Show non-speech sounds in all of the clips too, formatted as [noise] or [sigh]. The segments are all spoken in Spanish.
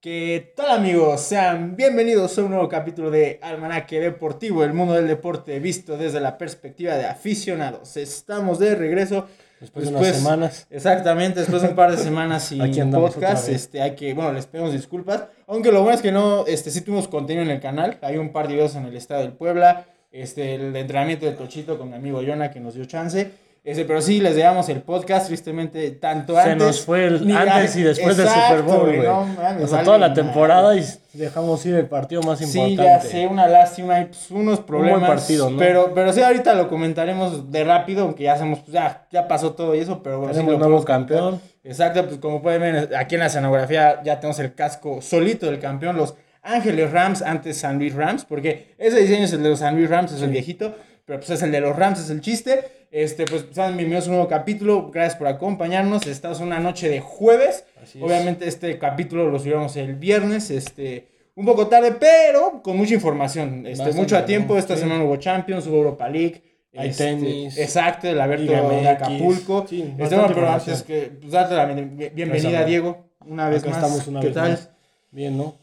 ¿Qué tal amigos? Sean bienvenidos a un nuevo capítulo de Almanaque Deportivo, el mundo del deporte visto desde la perspectiva de aficionados. Estamos de regreso. Después, de unas semanas. Exactamente, después de un par de semanas [laughs] sin Aquí podcast, este, hay que, bueno, les pedimos disculpas, aunque lo bueno es que no, este, sí tuvimos contenido en el canal, hay un par de videos en el estado del Puebla, este, el entrenamiento de Tochito con mi amigo Yona que nos dio chance, este, pero sí les dejamos el podcast, tristemente, tanto Se antes. nos fue el antes y después del Exacto, Super Bowl, güey. no o sea, toda la temporada y dejamos ir el partido más importante. Sí, ya sé, una lástima y pues, unos problemas. buen partido, ¿no? Pero, pero sí, ahorita lo comentaremos de rápido, aunque ya hacemos, pues ya, ya pasó todo y eso, pero bueno, sí lo nuevo campeón. Exacto, pues como pueden ver aquí en la escenografía ya tenemos el casco solito del campeón, los Ángeles Rams antes San Luis Rams, porque ese diseño es el de los San Luis Rams, es el viejito, pero pues es el de los Rams, es el chiste. Este, pues sean bienvenidos a un nuevo capítulo, gracias por acompañarnos. Estamos en una noche de jueves. Así es. Obviamente este capítulo lo subimos el viernes, este, un poco tarde, pero con mucha información. Este, Bastante, mucho a tiempo, esta Sí. semana hubo Champions, hubo Europa League. Hay este, tenis, Exacto, el abierto de Acapulco. sí, Este, bueno, pero antes que pues, darte la bien- bienvenida, Diego, una vez Acá más. estamos una ¿Qué vez tal? más. Bien, ¿no?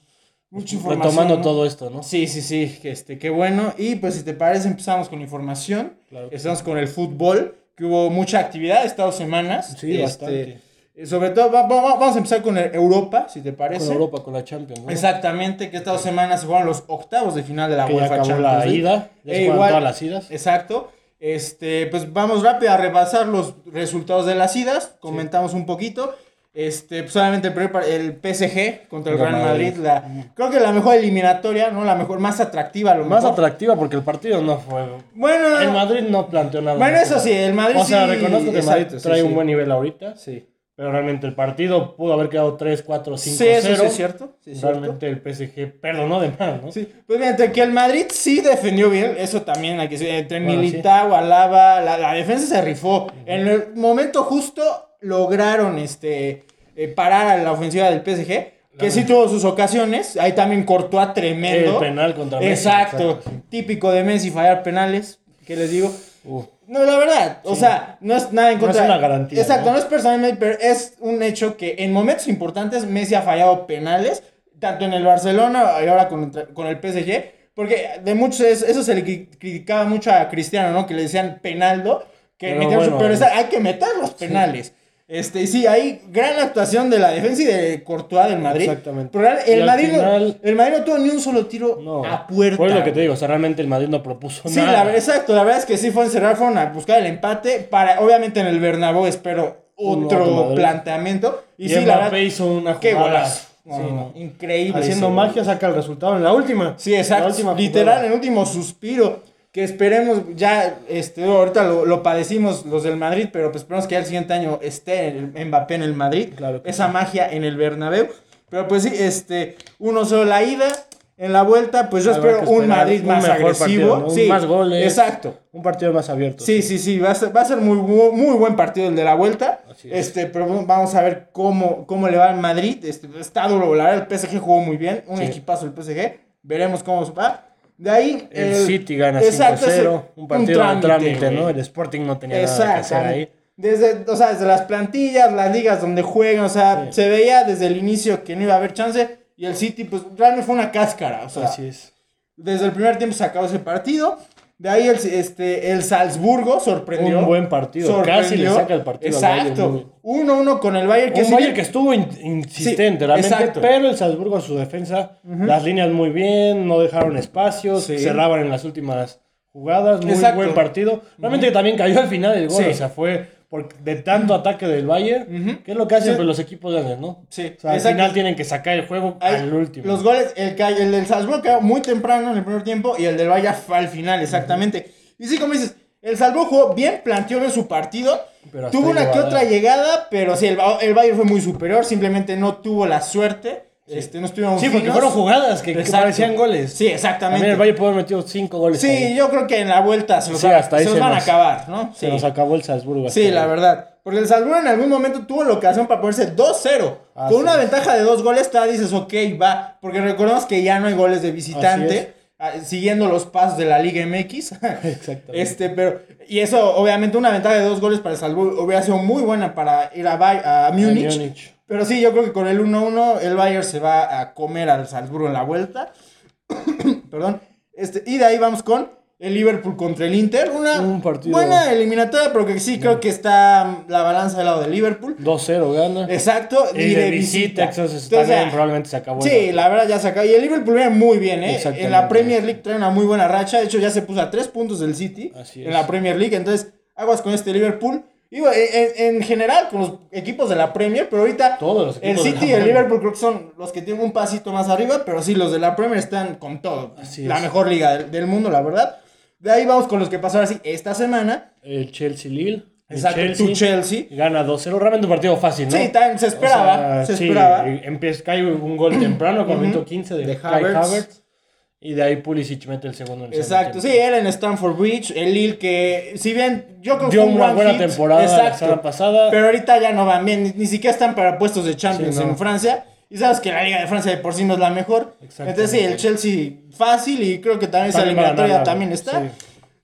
Mucha información. Retomando ¿no? todo esto, ¿no? Sí, sí, sí, este, qué bueno. Y pues si te parece, empezamos con información. Claro Estamos con el fútbol, que hubo mucha actividad estas dos semanas. Sí, Este, bastante. eh, Sobre todo, va- va- vamos a empezar con Europa, si te parece. Con Europa, con la Champions, ¿no? Exactamente, que estas dos semanas se jugaron los octavos de final de la Que ya UEFA acabó Champions la ida. Ya E se igual- todas las idas. Exacto. Este, pues vamos rápido a repasar los resultados de las idas. Comentamos un poquito. Este, pues solamente el, el PSG contra el Real Madrid. Madrid. La, creo que la mejor eliminatoria, ¿no? La mejor, más atractiva, a lo Más mejor. atractiva porque el partido no fue. Bueno, El Madrid no planteó nada. Bueno, más. eso sí, el Madrid O sea, sí, reconozco que el Madrid trae sí. un buen nivel ahorita. sí. Pero realmente el partido pudo haber quedado 3, 4, 5, Sí, 0. eso sí es cierto. sí es cierto. Realmente el PSG perdonó de más, ¿no? Sí, pues mira, entre que el Madrid sí defendió bien, eso también hay que decir, entre Bueno, Militao, Alaba, la, la defensa se rifó. En el momento justo lograron este eh, parar a la ofensiva del PSG, que sí tuvo sus ocasiones, ahí también Courtois tremendo. El penal contra Messi. Exacto, típico de Messi fallar penales, ¿qué les digo? No, la verdad, o sea, no es nada en No contra. es una garantía, Exacto, ¿no? no, es personalmente, pero es un hecho que en momentos importantes Messi ha fallado penales, tanto en el Barcelona y ahora con, con el PSG, porque de muchos es- eso se le cri- criticaba mucho a Cristiano, ¿no? Que le decían penaldo, que Pero metieron su- bueno, pero hay que meter los penales. Este, y sí, hay gran actuación de la defensa y de Courtois del Madrid. Exactamente. Pero el, Madrid, final- el Madrid no tuvo ni un solo tiro No. a puerta. Fue lo que te digo, o sea, realmente el Madrid no propuso Sí, nada. la, verdad- exacto, la verdad es que sí fue encerrar, fueron a buscar el empate, para, obviamente en el Bernabéu espero otro planteamiento, y, Y, sí, la verdad, hizo una qué jugada. golazo, No, Sí, no, no. increíble. Haciendo magia saca el resultado en la última. Sí, exacto, La última literal, en el último suspiro, que esperemos, ya, este, ahorita lo, lo padecimos los del Madrid, pero pues esperemos que ya el siguiente año esté el Mbappé en el Madrid, Claro esa magia en el Bernabéu, pero pues sí, este, uno solo la ida, en la vuelta, pues yo Habrá espero un Madrid un más agresivo, partido, ¿no? sí, Más goles. exacto, Un partido más abierto. Sí, sí, sí, va a ser, va a ser muy, muy, muy buen partido el de la vuelta. Así es. Este, pero vamos a ver cómo, cómo le va al Madrid. Este, está duro, la verdad, el PSG jugó muy bien, un Sí. equipazo el PSG. Veremos cómo se va. De ahí El City gana 5-0. exacto, es el- Un partido de trámite. ¿no? El Sporting no tenía nada que hacer ahí. Desde, o sea, desde las plantillas, las ligas donde juegan, o sea, Sí. se veía desde el inicio que no iba a haber chance. Y el City, pues, realmente fue una cáscara. O sea, Así es. desde el primer tiempo se acabó ese partido. De ahí el, este, el Salzburgo sorprendió. Un buen partido. sorprendió. Casi le saca el partido al Bayern, Exacto. muy- 1-1 con el Bayern. Que un Bayern que estuvo in- insistente, Sí, realmente, exacto. pero el Salzburgo en su defensa, las líneas muy bien, no dejaron espacios, Sí. cerraban en las últimas jugadas, muy Exacto. buen partido. Realmente también cayó al final el gol, Sí. o sea, fue por, de tanto ataque del Bayern, que es lo que hacen Sí. pues, los equipos grandes, ¿no? Sí, O sea, al final tienen que sacar el juego al último. Los goles, el, que- el del Salzburgo quedó muy temprano en el primer tiempo y el del Bayern fue al final, exactamente. Y sí, como dices, el Salzburgo jugó bien, planteó bien su partido. Pero tuvo una que otra llegada, pero sí, el, el Bayern fue muy superior, simplemente no tuvo la suerte. Este, no estuvieron Sí, porque finos. fueron jugadas que, que parecían goles. Sí, exactamente. También el pudo haber metido 5 goles. Sí, ahí. yo creo que en la vuelta se los, Sí, se se van a acabar, ¿no? Se Sí. nos acabó el Salzburgo. Sí, la verdad. Porque el Salzburgo en algún momento tuvo la ocasión para ponerse 2-0. Ah, Con sí. una ventaja de dos goles, todavía dices, ok, va. Porque recordemos que ya no hay goles de visitante. Ah, siguiendo los pasos de la Liga MX. [laughs] Exactamente. Este, pero, y eso, obviamente, una ventaja de dos goles para el Salzburgo hubiera sido muy buena para ir a, Bay- a Múnich. Múnich. Pero sí, yo creo que con el 1-1 el Bayern se va a comer al Salzburgo en la vuelta. [coughs] Perdón. Este, y de ahí vamos con el Liverpool contra el Inter. Una Un partido- buena eliminatoria, pero que sí creo que está la balanza del lado del Liverpool. 2-0 gana. Exacto. Y de visita, entonces Entonces, también ah, probablemente se acabó. Sí, la verdad ya se acabó. Y el Liverpool viene muy bien, ¿eh? En la Premier League trae una muy buena racha. De hecho, ya se puso a tres puntos del City Así en la Premier League. Entonces, aguas con este Liverpool. Y bueno, en, en general con los equipos de la Premier, pero ahorita Todos los el de City y el. Liverpool creo que son los que tienen un pasito más arriba, pero sí, los de la Premier están con todo. Así la es. mejor liga del, del mundo, la verdad. De ahí vamos con los que pasaron así esta semana. El Chelsea Lille. Exacto, tu Chelsea. Gana 2-0. Realmente un partido fácil, ¿no? Sí, también se esperaba, se sí, esperaba. empieza, cae un gol temprano con minuto 15 de, De Havertz. Havertz. Y de ahí Pulisic mete el segundo en el Exacto, sí, era en Stanford Bridge, el Lille que, si bien yo creo que Dio una buena hit, temporada la exacto, semana pasada. pero ahorita ya no van bien, ni, ni siquiera están para puestos de Champions Sí, no. en Francia, y sabes que la Liga de Francia de por sí no es la mejor, entonces sí, el Chelsea fácil y creo que también esa También va a eliminatoria también está. sí.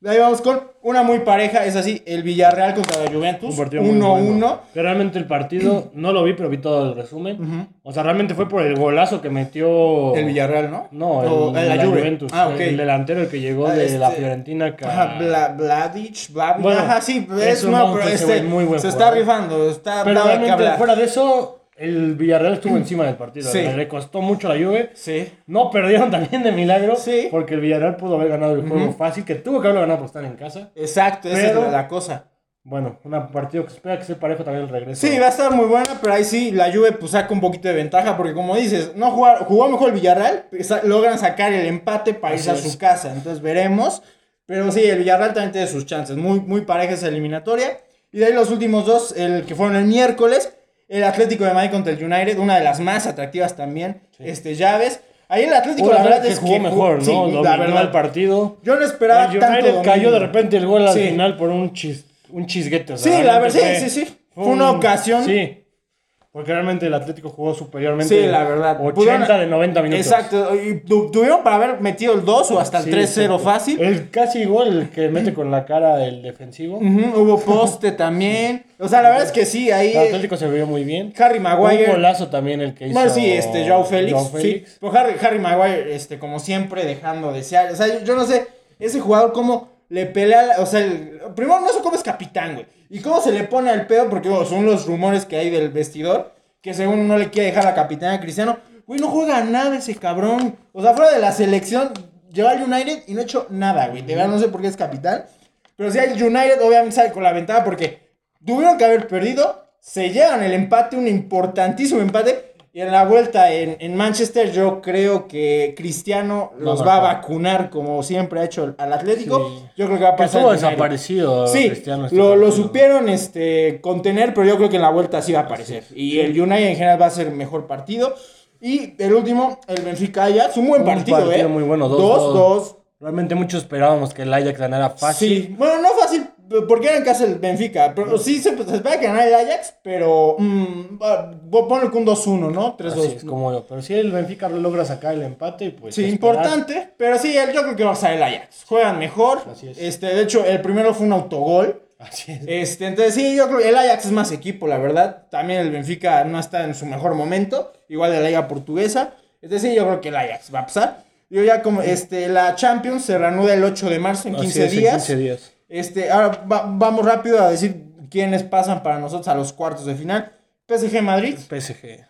De ahí vamos con una muy pareja, es así, el Villarreal contra la Juventus, Un partido muy 1-1. bueno. Realmente el partido [clears throat] no lo vi, pero vi todo el resumen. O sea, realmente fue por el golazo que metió. El Villarreal, ¿no? No, el, O, la Juve. Juventus. Ah, ok. El delantero, el que llegó Ah, de este- la Fiorentina. que- Ajá, Bla, Bladic, Blavic, Bueno, ajá, sí, es no, pero este, muy buen se está rifando, está Pero realmente, fuera de eso, el Villarreal estuvo encima del partido. Sí. Le costó mucho la Juve. Sí. No perdieron [laughs] también de milagro. Sí. Porque el Villarreal pudo haber ganado el juego fácil, que tuvo que haberlo ganado por estar en casa. Exacto, esa es la cosa. Bueno, un partido que espera que sea parejo también el regreso. Sí, va a estar muy buena, pero ahí sí la Juve pues saca un poquito de ventaja porque como dices, no jugar, jugó mejor el Villarreal, logran sacar el empate para irse a su casa, entonces veremos. Pero sí, el Villarreal también tiene sus chances, muy, muy pareja esa eliminatoria. Y de ahí los últimos dos, el que fueron el miércoles, el Atlético de Madrid contra el United, una de las más atractivas también, este Llaves. Ahí el Atlético, la verdad que es jugó que mejor, ¿no? sí, Dominó la verdad. el partido. Yo no esperaba El tanto United cayó dominio. de repente el gol al Sí. final por un, chis, un chisguete. o Sí, la verdad, sí, sí, sí. Fue una ocasión. Sí. Porque realmente el Atlético jugó superiormente. Sí, la verdad. 80 Pudieron- de 90 minutos. Exacto, y tu- tuvieron para haber metido el 2 o hasta el Sí, 3-0 exacto. fácil. El casi gol que mete con la cara el defensivo. Hubo poste también. O sea, la verdad es que sí, ahí El Atlético se vio muy bien. Harry Un Maguire. golazo también el que hizo. Bueno, sí, este, Joao Félix. Joao Félix. Sí, pero Harry, Harry Maguire, este, como siempre, dejando de desear. O sea, yo, yo no sé, ese jugador cómo le pelea, o sea, el- primero no sé cómo es capitán, güey. Y cómo se le pone al pedo, porque bueno, son los rumores que hay del vestidor, que según no le quiere dejar la capitana a Cristiano. Güey, no juega nada ese cabrón. O sea, fuera de la selección, llegó al United y no ha hecho nada, güey. De verdad no sé por qué es capitán. Pero sí, el United obviamente sale con la ventaja porque tuvieron que haber perdido. Se llevan el empate, un importantísimo empate. Y en la vuelta en, en Manchester, yo creo que Cristiano los va a vacunar como siempre ha hecho al Atlético. Sí. Yo creo que va a pasar. estuvo desaparecido. Sí, Cristiano, este lo, lo supieron este, contener, pero yo creo que en la vuelta sí va a aparecer. Y el United en general va a ser mejor partido. Y el último, el Benfica Ajax, un buen Un partido, partido ¿eh? muy bueno, 2-2. 2-2. Realmente muchos esperábamos que el Ajax ganara fácil. Sí, bueno, no fácil, porque era en casa el Benfica. Pero sí se, se espera que ganara el Ajax, pero mm, va- ponle un 2-1, ¿no? 3-2. Así es como yo. Pero si el Benfica logra sacar el empate, pues. Sí, importante, pero sí, yo creo que va a ser el Ajax. Juegan mejor. Así es. Este, de hecho, el primero fue un autogol. Así es. Este, entonces sí, yo creo que el Ajax es más equipo, la verdad. También el Benfica no está en su mejor momento, igual de la liga portuguesa. Entonces sí, yo creo que el Ajax va a pasar. Yo ya como, este, la Champions se reanuda el 8 de marzo en Así 15 es, en días. 15 días. Este, ahora va- vamos rápido a decir quiénes pasan para nosotros a los cuartos de final. PSG Madrid. PSG.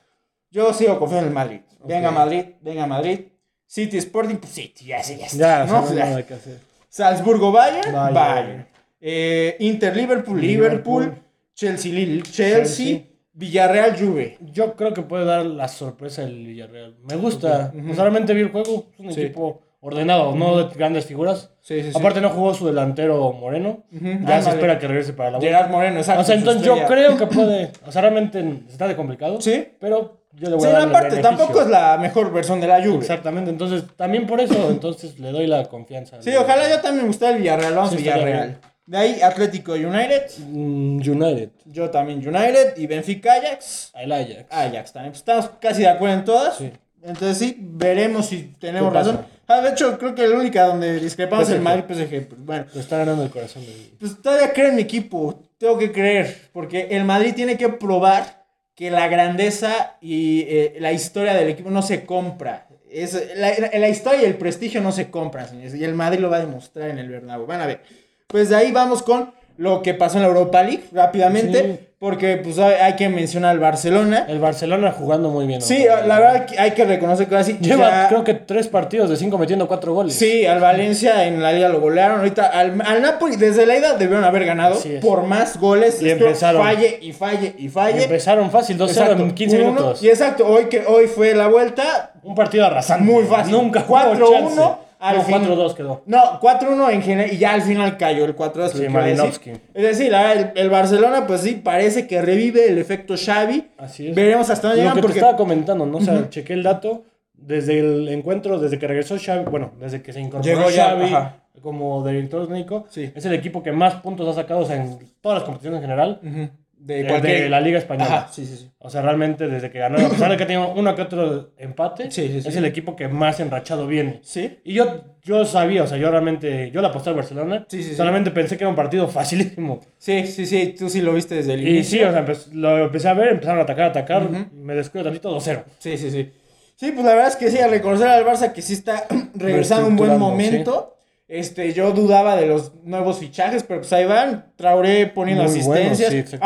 Yo sigo confiando en el Madrid. Venga Ok. Madrid, venga Madrid. City Sporting, pues City, ya ya está. Ya, ¿no? nada que hacer. Salzburgo Bayern, Bayern. Bayern. Eh, Inter Liverpool, Liverpool, Liverpool. Chelsea, Lille, Chelsea, Chelsea. Villarreal Juve. Yo creo que puede dar la sorpresa el Villarreal. Me gusta. Ok, ujú. Pues realmente vi el juego. Es un Sí. equipo ordenado, no de grandes figuras. Sí, sí, sí. Aparte no jugó su delantero Moreno. Ya se espera que regrese para la vuelta. Gerard Moreno, exacto. O sea, entonces yo creo que puede. O sea, realmente está de complicado. Sí. Pero yo le voy Sí, a dar el aparte, tampoco es la mejor versión de la Juve. Exactamente, entonces también por eso, entonces le doy la confianza. Sí, ojalá yo también me gusta el Villarreal. Vamos Sí, Villarreal. De ahí Atlético United. Mm, United, Yo también United. Y Benfica Ajax. el Ajax. Ajax también. Pues estamos casi de acuerdo en todas. Sí. Entonces sí, veremos si tenemos razón. Ah, de hecho, creo que la única donde discrepamos es el PSG. Madrid PSG. Pues, bueno, Lo está ganando el corazón de pues todavía creo en mi equipo. Tengo que creer. Porque el Madrid tiene que probar que la grandeza y eh, la historia del equipo no se compra. Es, la, la- la historia y el prestigio no se compran, señores. Y el Madrid lo va a demostrar en el Bernabéu. Van a ver. Pues de ahí vamos con lo que pasó en la Europa League rápidamente. Sí. Porque pues hay, hay que mencionar al Barcelona. El Barcelona jugando muy bien. Sí, la verdad hay que reconocer que así Lleva, ya- creo que tres partidos de cinco metiendo cuatro goles. Sí, al Valencia en la liga lo golearon. Ahorita al, al Napoli desde la ida debieron haber ganado por más goles. Y Esto empezaron. Falle y falle y Y falle. empezaron fácil, 2-0 Exacto, en 15 uno, minutos. Y exacto, hoy que hoy fue la vuelta, Un partido arrasante. Muy fácil. Nunca 4-1 al al fin. 4-2 quedó. no, 4-1 en general y ya al final cayó el 4-2. Sí, lo decir. Malinowski. Es decir, el, el Barcelona pues sí parece que revive el efecto Xavi. Así es. Veremos hasta dónde Lo llegan que porque te estaba comentando, ¿no? O sea, chequé el dato. Desde el encuentro, desde que regresó Xavi, bueno, desde que se incorporó Llegó ya, Xavi ajá. como director técnico, Sí. es el equipo que más puntos ha sacado o sea, en todas las competiciones en general Ujú, de, de, cualquier de la Liga Española. Ajá, sí, sí, sí. O sea, realmente desde que ganó, a pesar de que ha tenido uno que otro empate, es el equipo que más enrachado viene. Sí. Y yo, yo sabía, o sea, yo realmente, yo le aposté al Barcelona, solamente pensé que era un partido facilísimo. Sí, sí, sí, tú sí lo viste desde el Y inicio. sí, o sea, empe- lo empecé a ver, empezaron a atacar, a atacar, me descuido tantito, 2-0. Sí, sí, sí. Sí, pues la verdad es que sí, a reconocer al Barça que sí está [clears throat] regresando un buen momento. Este, yo dudaba de los nuevos fichajes, pero pues ahí van. Traoré poniendo Muy bueno, asistencias, sí,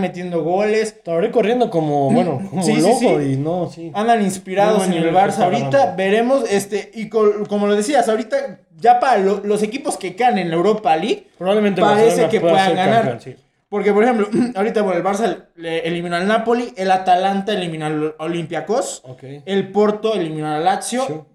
metiendo goles. Estaba corriendo como, bueno, como Sí, loco sí. y no, sí. Andan inspirados en el Barça ahorita. Veremos, este, y col- como lo decías, ahorita ya para lo- los equipos que quedan en la Europa League, Probablemente parece que pueda puedan ganar. campeón. Porque, por ejemplo, [clears throat] ahorita, bueno, el Barça le eliminó al Napoli, el Atalanta eliminó al Olympiacos, Ok. el Porto eliminó al Lazio,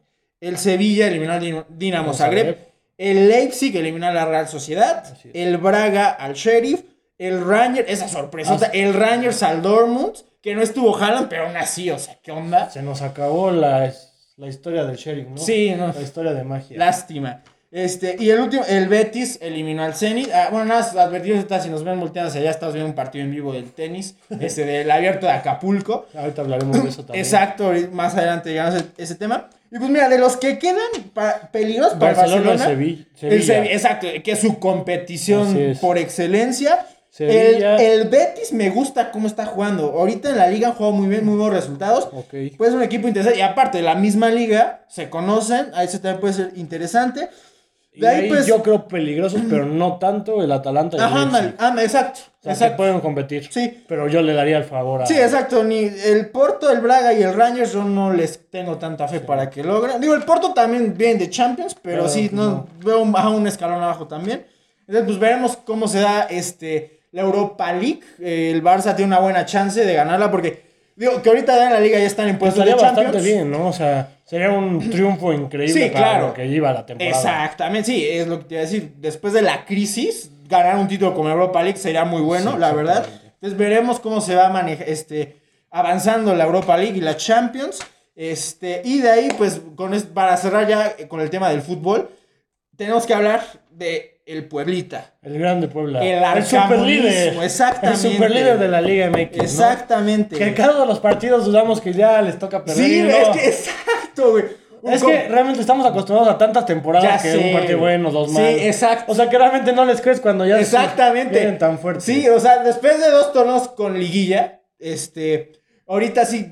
el Sevilla eliminó al Din- Dinamo Zagreb. El Leipzig eliminó a la Real Sociedad, el Braga al Sheriff, el Rangers, esa sorpresota, Ah, el Rangers al Dortmund, que no estuvo Haaland, pero aún así, o sea, ¿qué onda? Se nos acabó la, la historia del Sheriff, ¿no? Sí, no. La historia de magia. Lástima. Este, y el último, el Betis eliminó al Zenit. Ah, bueno, nada, más advertiros si nos ven volteando hacia allá, estamos viendo un partido en vivo del tenis, [laughs] este, del abierto de Acapulco. Ahorita hablaremos de eso también. Exacto, más adelante llegamos a ese, tema. Y pues mira, de los que quedan pa- peligros para Barcelona, Barcelona, Sevilla. el Sevilla. Sevi- exacto, que es su competición por excelencia. El, Betis me gusta cómo está jugando. Ahorita en la liga han jugado muy bien, muy buenos resultados. Ok. Pues es un equipo interesante. Y aparte, la misma liga, se conocen. Ahí se también puede ser interesante. De ahí, ahí pues- yo creo peligrosos, pero no tanto el Atalanta y el Ajá, anda, exacto. O sea, exacto. pueden competir. Sí. Pero yo le daría el favor a... Sí, exacto. Ni el Porto, el Braga y el Rangers, yo no les tengo tanta fe para que logren. Digo, el Porto también viene de Champions, pero Pero, sí, no, no. veo un, a un escalón abajo también. Entonces, pues veremos cómo se da este, la Europa League. Eh, el Barça tiene una buena chance de ganarla porque, digo, que ahorita en la liga ya están en Pues puestos de estaría Champions. bastante bien, ¿no? O sea, sería un triunfo increíble Sí, para claro. lo que iba la temporada. Exactamente, sí, es lo que te iba a decir. Después de la crisis, ganar un título como Europa League sería muy bueno, Sí, la verdad. Entonces veremos cómo se va a manejar, este, avanzando la Europa League y la Champions. Este, y de ahí, pues, con para cerrar ya con el tema del fútbol, tenemos que hablar de el Pueblita. El grande Puebla. El superlíder. arcamonismo, exactamente. El superlíder de la Liga MX. ¿no? Exactamente. Que cada uno de los partidos dudamos que ya les toca perder. Sí, no. es que exacto, güey. Es que realmente estamos acostumbrados a tantas temporadas Ya que sé, un partido bueno, dos Sí, malos. exacto. O sea que realmente no les crees cuando ya se Exactamente. vienen tan fuertes. Sí, o sea, después de dos torneos con liguilla, este, ahorita sí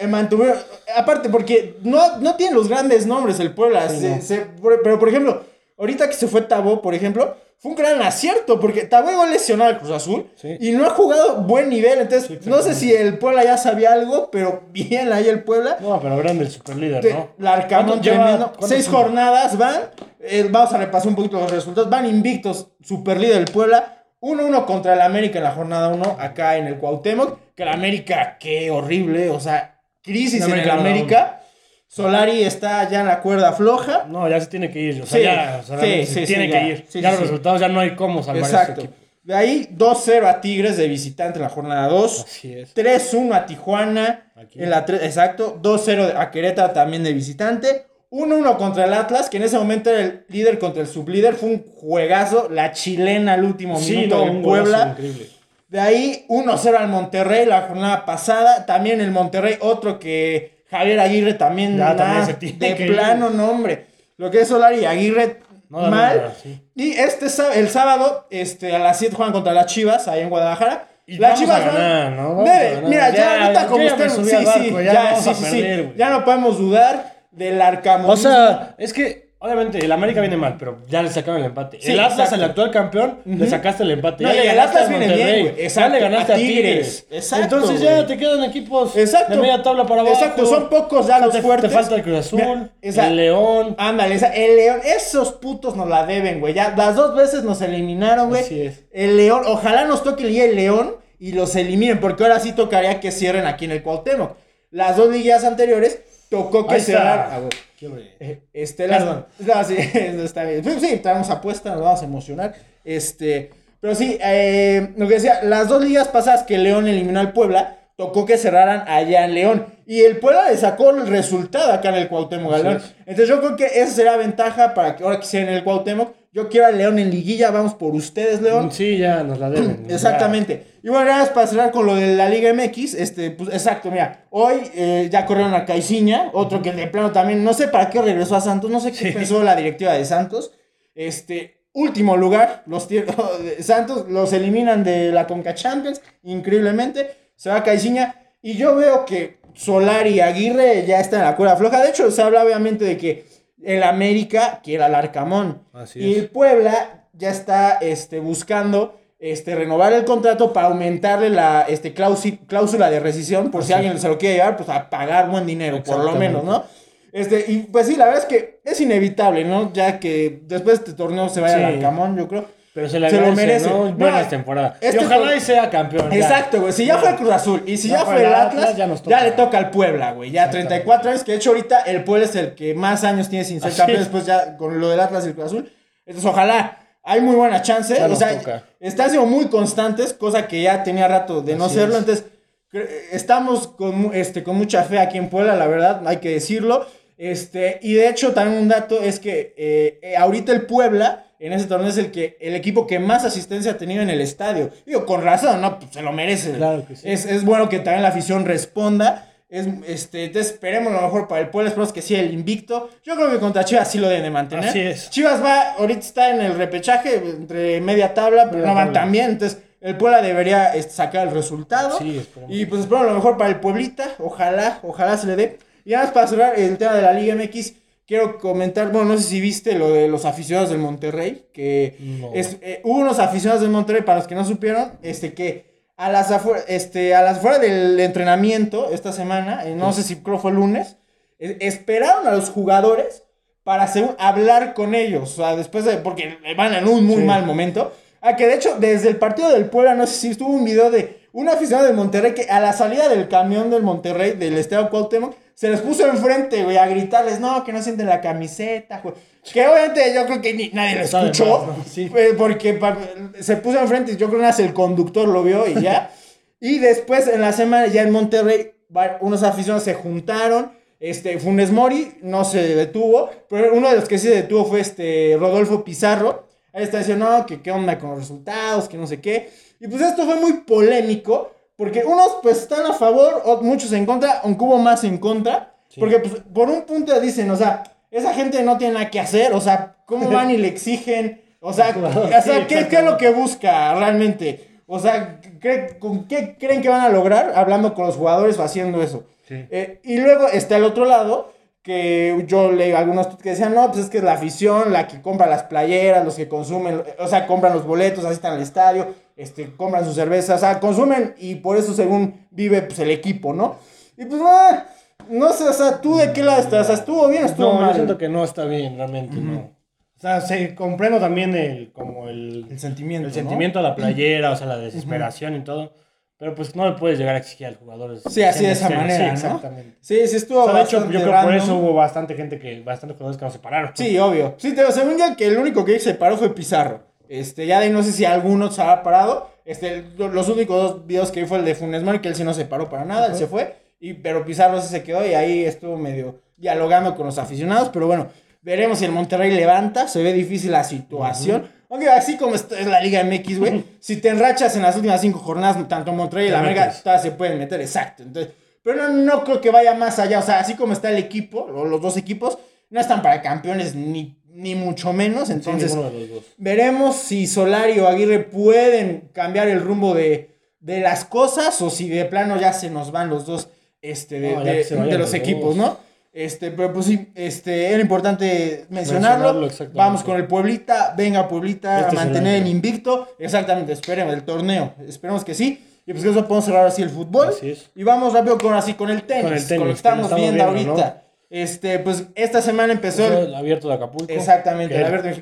eh, mantuvieron, aparte porque no, no tienen los grandes nombres el Puebla, Sí, se- no. se- pero por ejemplo, ahorita que se fue Tabó, por ejemplo, fue un gran acierto porque Tabó llegó lesionado al Cruz Azul Sí. y no ha jugado buen nivel, entonces Sí, no sé si el Puebla ya sabía algo, pero [laughs] bien ahí el Puebla. No, pero grande el superlíder, Te- ¿no? La Arcamón ¿Cuánto lleva- tremendo. Seis son? jornadas van. Eh, vamos a repasar un poquito los resultados. Van invictos, super líder del Puebla. 1-1 contra el América en la jornada 1, acá en el Cuauhtémoc. Que el América, qué horrible. O sea, crisis El en el América. Solari está ya en la cuerda floja. No, ya se tiene que ir. O sea, Sí, ya o sea, sí, se sí, tiene ya. que ir. Sí, ya los resultados ya no hay cómo salvar ese Exacto. equipo. De ahí 2-0 a Tigres de visitante en la jornada 2. Así es. 3-1 a Tijuana. Aquí. En la exacto. 2-0 a Querétaro también de visitante. 1-1 contra el Atlas, que en ese momento era el líder contra el sublíder. Fue un juegazo. La chilena al último minuto no, golazo Puebla. increíble. De ahí 1-0 al Monterrey la jornada pasada. También el Monterrey, otro que, Javier Aguirre también, Ya, también se tiene de que ir. plano, no, hombre. Lo que es Solari y Aguirre, No mal. sí. Y este el sábado, este, a las 7 juegan contra las Chivas, ahí en Guadalajara. Y las van- ganar, ¿no? Debe. Mira, ya, Ya, ahorita como subí sí, sí, ya sí, sí. Ya no podemos dudar del arcamonismo. O sea, es que, obviamente, el América viene mal, pero ya le sacaron el empate. Sí, el Atlas, exacto. el actual campeón, le sacaste el empate. No, ya y el Atlas viene bien, güey. Ya Exacto, le ganaste a Tigres. Tigres. Exacto, Entonces ya te quedan equipos Exacto. de media tabla para abajo. Exacto, son pocos ya los te, fuertes. Te falta el Cruz Azul, Mira, el León. Ándale, esa- el León, esos putos nos la deben, güey. Ya las dos veces nos eliminaron, güey. Así es. El León, ojalá nos toque el día el León y los eliminen, porque ahora sí tocaría que cierren aquí en el Cuauhtémoc. Las dos ligas anteriores tocó que cerrar. Ah. Eh, Este, Perdón. no, sí, [laughs] está bien. Sí, sí, tenemos apuesta, nos vamos a emocionar. Este, pero sí, eh, lo que decía, las dos ligas pasadas que León eliminó al Puebla, tocó que cerraran allá en León. Y el Puebla le sacó el resultado acá en el Cuauhtémoc. Entonces yo creo que esa será ventaja para que ahora que sea en el Cuauhtémoc. Yo quiero al León en liguilla, vamos por ustedes, León. Sí, ya nos la deben. Exactamente. Y bueno, ya para cerrar con lo de la Liga MX, este, pues exacto, mira, hoy eh, ya corrieron a Caiciña, otro que de plano también, no sé para qué regresó a Santos, no sé qué pensó la directiva de Santos. Este, último lugar, los [laughs] Santos los eliminan de la Conca Champions, increíblemente, se va a Caiciña, y yo veo que Solari y Aguirre ya están en la cuerda floja. De hecho, se habla obviamente de que el América quiere al Arcamón. Así y es. el Puebla ya está este, buscando este, renovar el contrato para aumentarle la este, cláusula de rescisión, por si alguien se lo quiere llevar, pues a pagar buen dinero, por lo menos, ¿no? Este, y pues sí, la verdad es que es inevitable, ¿no? Ya que después de este torneo se vaya Sí. al Arcamón, yo creo. Pero se, le Se lo merece. ¿no? No, Buenas temporadas. este y ojalá y sea campeón. ya. Exacto, güey. Si ya, fue el Cruz Azul y si ya, fue el Atlas, ya, ya nos toca. le toca al Puebla, güey. Ya 34 años, que de hecho ahorita el Puebla es el que más años tiene sin ser Así campeón es. después ya con lo del Atlas y el Cruz Azul. Entonces, ojalá. Hay muy buena chance. Ya o sea, toca. están siendo muy constantes, cosa que ya tenía rato de no serlo. es. Entonces, estamos con, este, con mucha fe aquí en Puebla, la verdad, hay que decirlo. Este, y de hecho, también un dato es que eh, eh, ahorita el Puebla, en ese torneo, es el, que, el equipo que más asistencia ha tenido en el estadio. Digo, con razón, ¿no? Pues se lo merece. Claro que sí. Es, es bueno que también la afición responda. Es, este, entonces esperemos lo mejor para el Puebla, esperemos que sí el invicto. Yo creo que contra Chivas sí lo deben de mantener. Así es. Chivas va, ahorita está en el repechaje entre media tabla, pero no van tan bien. Entonces el Puebla debería este, sacar el resultado. Sí, esperemos. Y pues esperamos lo mejor para el Pueblita. Ojalá, ojalá se le dé. Y además para cerrar el tema de la Liga MX, quiero comentar, bueno, no sé si viste lo de los aficionados del Monterrey, que No. es, eh, hubo unos aficionados del Monterrey, para los que no supieron, este que a las afuera, este, a las afuera del entrenamiento esta semana, eh, no sé si creo fue el lunes, eh, esperaron a los jugadores para según, hablar con ellos, o sea, después de, porque van en un muy Sí. mal momento. Ah, que de hecho, desde el partido del Puebla, no sé si estuvo un video de un aficionado del Monterrey que a la salida del camión del Monterrey, del Estadio Cuauhtémoc, se les puso enfrente, güey, a gritarles, no, que no sienten la camiseta, güey. Que obviamente yo creo que ni- nadie lo escuchó, más, ¿no? Sí. porque pa- se puso enfrente, yo creo que el conductor lo vio y ya. [laughs] y después en la semana, ya en Monterrey, unos aficionados se juntaron. Este, Funes Mori no se detuvo, pero uno de los que sí se detuvo fue este Rodolfo Pizarro. Ahí está diciendo, no, que qué onda con los resultados, que no sé qué. Y pues esto fue muy polémico, porque unos pues están a favor, muchos en contra, aunque hubo más en contra. Sí. Porque pues por un punto dicen, o sea, esa gente no tiene nada que hacer, o sea, ¿cómo van y le exigen? O sea, [laughs] o sea ¿qué, qué es lo que busca realmente? O sea, ¿cree- ¿con qué creen que van a lograr hablando con los jugadores o haciendo eso? Sí. Eh, y luego está el otro lado, que yo leí algunos que decían, no, pues es que es la afición, la que compra las playeras, los que consumen, o sea, compran los boletos, asistan al estadio, este, compran sus cervezas, o sea, consumen y por eso según vive pues, el equipo, ¿no? Y pues, ah, no sé, o sea, ¿tú de qué lado estás? O sea, ¿estuvo bien estuvo No, mal? yo siento que no está bien, realmente, no. O sea, se comprendo también el, como el, El sentimiento, el ¿no? sentimiento a la playera, o sea, la desesperación y todo. Pero pues no le puedes llegar a exigir al jugador. Sí, así de esa Sí, manera, ¿no? exactamente. Sí, sí estuvo O sea, de hecho, yo creo que por eso hubo bastante gente que, bastantes jugadores que no se pararon. Sí, obvio. Sí, te según ya que el único que se paró fue Pizarro. Este, ya de ahí no sé si alguno se habrá parado. Este, lo- los únicos dos videos que vi fue el de Funes Mori, que él sí no se paró para nada, él se fue. Y, pero Pizarro sí se quedó y ahí estuvo medio dialogando con los aficionados. Pero bueno, veremos si el Monterrey levanta. Se ve difícil la situación. Aunque así como es la Liga MX, güey. si te enrachas en las últimas cinco jornadas, tanto Monterrey y la América todas se pueden meter, exacto. Entonces, pero no, no creo que vaya más allá. O sea, así como está el equipo, o los dos equipos, no están para campeones ni, ni mucho menos. Entonces, veremos si Solari o Aguirre pueden cambiar el rumbo de, de las cosas o si de plano ya se nos van los dos este, de, No, de- los los equipos, dos. ¿no? Este, pero pues sí, este, era importante mencionarlo. Mencionarlo. Vamos con el Pueblita, venga Pueblita Este a el mantener el invicto. Exactamente, esperemos el torneo. Esperemos que sí. Y pues con eso podemos cerrar así el fútbol. Así es. Y vamos rápido con así con el tenis, con, Con el tenis, lo que que estamos, estamos viendo, viendo, ahorita. Este, pues esta semana empezó el- el abierto de Acapulco. Exactamente, que el abierto de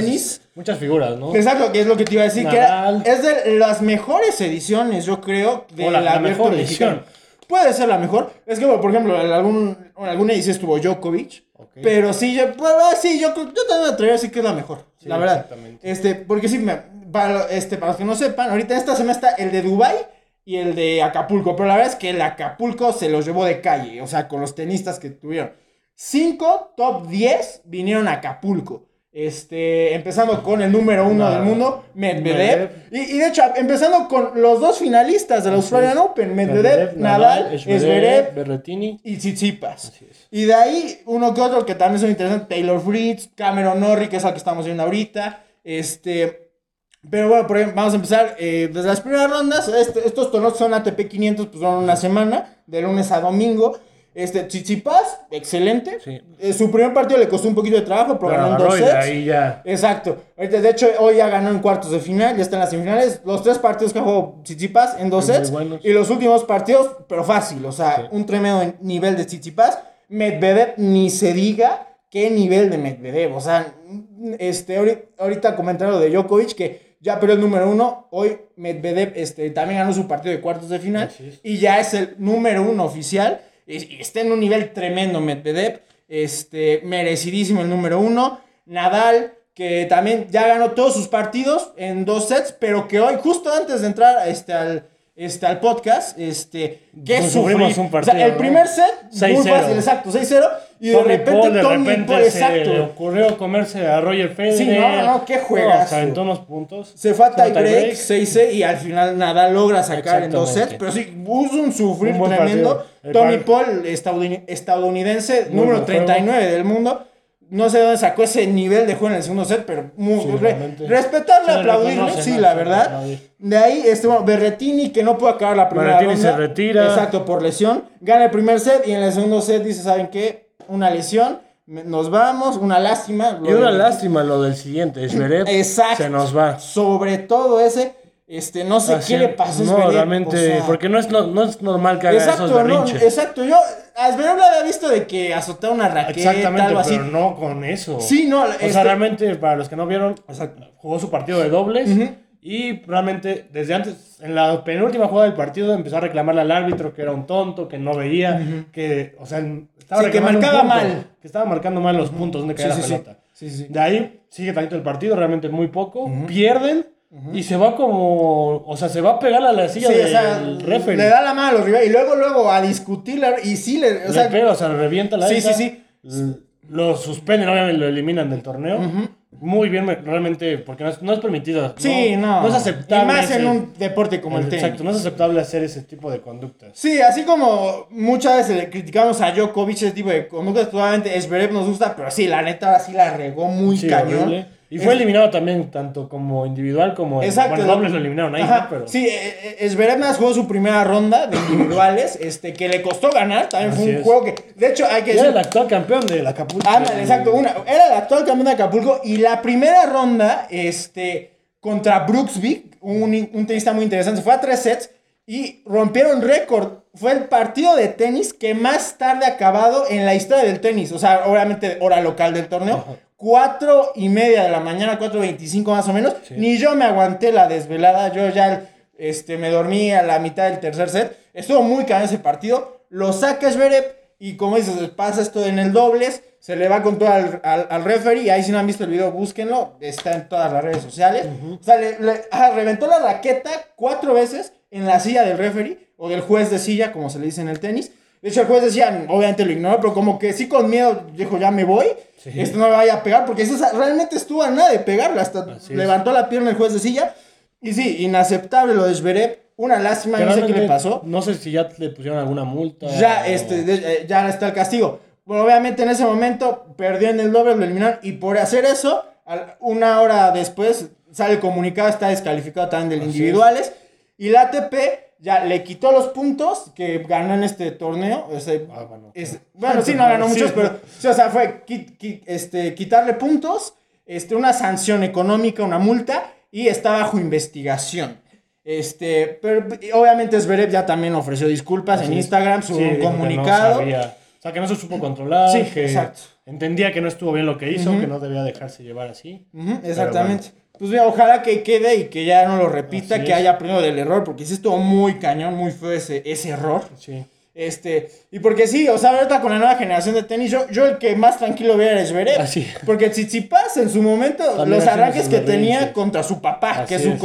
tenis. Muchas figuras, ¿no? Exacto, que es lo que te iba a decir, que era- es de las mejores ediciones, yo creo, de la- mejor mexicano. edición. Puede ser la mejor. Es que, por ejemplo, en, algún, en alguna edición estuvo Djokovic. Ok. Pero sí, yo, ah, sí, yo, yo también me atrevería a decir que es la mejor. Sí, la verdad. exactamente. Este, porque sí, me- para, este, para los que no sepan, ahorita en esta semana está el de Dubai y el de Acapulco. Pero la verdad es que el Acapulco se los llevó de calle. O sea, con los tenistas que tuvieron. Cinco top 10 vinieron a Acapulco. Este, empezando con el número uno Nadal. del mundo, Medvedev. Medvedev. Y, y de hecho, empezando con los dos finalistas del Australian. Open, Medvedev, Nadal, Zverev Berretini. y Tsitsipas. Y de ahí, uno que otro que también son interesantes, Taylor Fritz, Cameron Norrie, que es el que estamos viendo ahorita. Este, pero bueno, por ejemplo, vamos a empezar eh, desde las primeras rondas. Este- estos torneos son ATP 500, pues son una semana, de lunes a domingo. Este, Tsitsipas, excelente. Sí. Eh, su primer partido le costó un poquito de trabajo, pero Pero ganó en dos sets. ahí ya. Exacto. Ahorita, de hecho, hoy ya ganó en cuartos de final, ya está en las semifinales. Los tres partidos que jugó Tsitsipas en dos Muy sets. buenos. Y los últimos partidos, pero fácil. O sea, Sí. un tremendo nivel de Tsitsipas. Medvedev, ni se diga qué nivel de Medvedev. O sea, este, ahori- ahorita comentaron lo de Djokovic, que ya perdió el número uno. Hoy Medvedev este, también ganó su partido de cuartos de final. Y ya es el número uno oficial. Está en un nivel tremendo Medvedev. Este, merecidísimo el número uno. Nadal, que también ya ganó todos sus partidos en dos sets, pero que hoy, justo antes de entrar este, al, este, al podcast, este, que Pues sufrimos un O sea, partido, el ¿no? primer set, muy 6-0. fácil, exacto, 6-0. Y de Tommy repente, Paul, de Tommy repente Paul, se exacto. le ocurrió comerse a Roger Federer. Sí, no, no, qué juegazo. se aventó unos puntos. Se fue a tiebreak, tiebreak. 6 y al final Nadal logra sacar en dos sets. Pero sí, puso un sufrir Un tremendo. partido. Par- Paul, estadouni- estadounidense, Muy número buen juego. 39 del mundo. No sé de dónde sacó ese nivel de juego en el segundo set, pero muy, Sí, re- realmente. respetable, Se le aplaudirle, reconoce, sí, ¿no? la verdad. aplaudir. De ahí, este, bueno, Berretini, que no pudo acabar la primera Berrettini ronda. se retira. Exacto, por lesión. Gana el primer set y en el segundo set dice, ¿saben qué? Una lesión, nos vamos, una lástima. Y una lástima lo del siguiente. Zverev Exacto. se nos va. Sobre todo ese, este, no sé qué le pasó a No, Zverev, realmente, o sea, porque no es, no, no es normal que haga esos Exacto, no, berrinches. exacto. Yo a Zverev había visto de que azotaba una raqueta, Exactamente, algo así. pero no con eso. Sí, no, O este- sea, realmente, para los que no vieron, jugó su partido de dobles. Y realmente, desde antes, en la penúltima jugada del partido, empezó a reclamarle al árbitro que era un tonto, que no veía, que, o sea, estaba Sí, que marcaba punto, mal. Que estaba marcando mal los puntos donde caía Sí, la pelota. De ahí sigue tantito el partido, realmente muy poco. Pierden y se va como. O sea, se va a pegar a la silla Sí, o del sea, referee. le da la mano a los rivales y luego, luego a discutirle y sí le, o Le sea, pega, o sea, le revienta la Sí, esa. sí, L- Lo suspenden, obviamente lo eliminan del torneo. Muy bien, me- realmente, porque no es, no es permitido. sí, no, No es aceptable. Y más ese- en un deporte como el tenis. Exacto, no es aceptable hacer ese tipo de conductas. Sí, así como muchas veces le criticamos a Djokovic ese tipo de conductas, probablemente Zverev nos gusta, pero sí, la neta ahora sí la regó muy Sí, cañón. horrible. Y Es- fue eliminado también, tanto como individual como en Exacto. bueno, dobles lo eliminaron ahí, Ajá, ¿no? Pero Sí, eh, eh, más jugó su primera ronda de individuales, este, que le costó ganar, también fue un es. juego que, de hecho, hay que y era decir, el actual campeón del Acapulco. Ándale, exacto, una, era el actual campeón de Acapulco y la primera ronda, este, contra Brooksby, un, un tenista muy interesante, fue a tres sets y rompieron récord. Fue el partido de tenis que más tarde ha acabado en la historia del tenis, o sea, obviamente hora local del torneo. Ajá. Cuatro y media de la mañana, 4.25 más o menos. Sí. Ni yo me aguanté la desvelada, yo ya este, me dormí a la mitad del tercer set. Estuvo muy caro ese partido. Lo saca Zverev y como dices, pasa esto en el dobles. Se le va con todo al, al, al referee. Ahí si no han visto el video, búsquenlo. Está en todas las redes sociales. O sea, le, le- ah, reventó la raqueta cuatro veces en la silla del referee o del juez de silla, como se le dice en el tenis. De hecho, el juez decía, obviamente lo ignoró, pero como que sí con miedo dijo, ya me voy. Sí. Esto no me vaya a pegar, porque eso, realmente estuvo a nada de pegarle. Hasta Así es. levantó la pierna el juez de silla. Y sí, inaceptable lo de Zverev. una lástima, no sé qué le pasó. No sé si ya le pusieron alguna multa. Ya, o- este, eh, ya está el castigo. Bueno, obviamente en ese momento perdió en el doble, lo eliminaron. Y por hacer eso, una hora después sale el comunicado, está descalificado también del Así individuales. Y la ATP ya le quitó los puntos que ganó en este torneo. o sea, Ah, bueno. es- bueno, sí, no ganó [laughs] Sí. muchos, pero sí, o sea, fue qui- qui- este, quitarle puntos, este, una sanción económica, una multa, y está bajo investigación. Este, pero obviamente Zverev ya también ofreció disculpas en Así es. Instagram, su Sí, no comunicado. sabía. o sea, que no se supo controlar. Sí, que exacto. Entendía que no estuvo bien lo que hizo, Ujú. que no debía dejarse llevar así. Ujú, exactamente. Pues mira, ojalá que quede y que ya no lo repita, Así que es. haya aprendido del error, porque sí estuvo muy cañón, muy feo ese, ese error. Sí. Este, y porque sí, o sea, ahorita con la nueva generación de tenis, yo, yo el que más tranquilo veo era Zverev. Así. Porque Tsitsipas en su momento, También los arranques que tenía contra su papá, que es su es.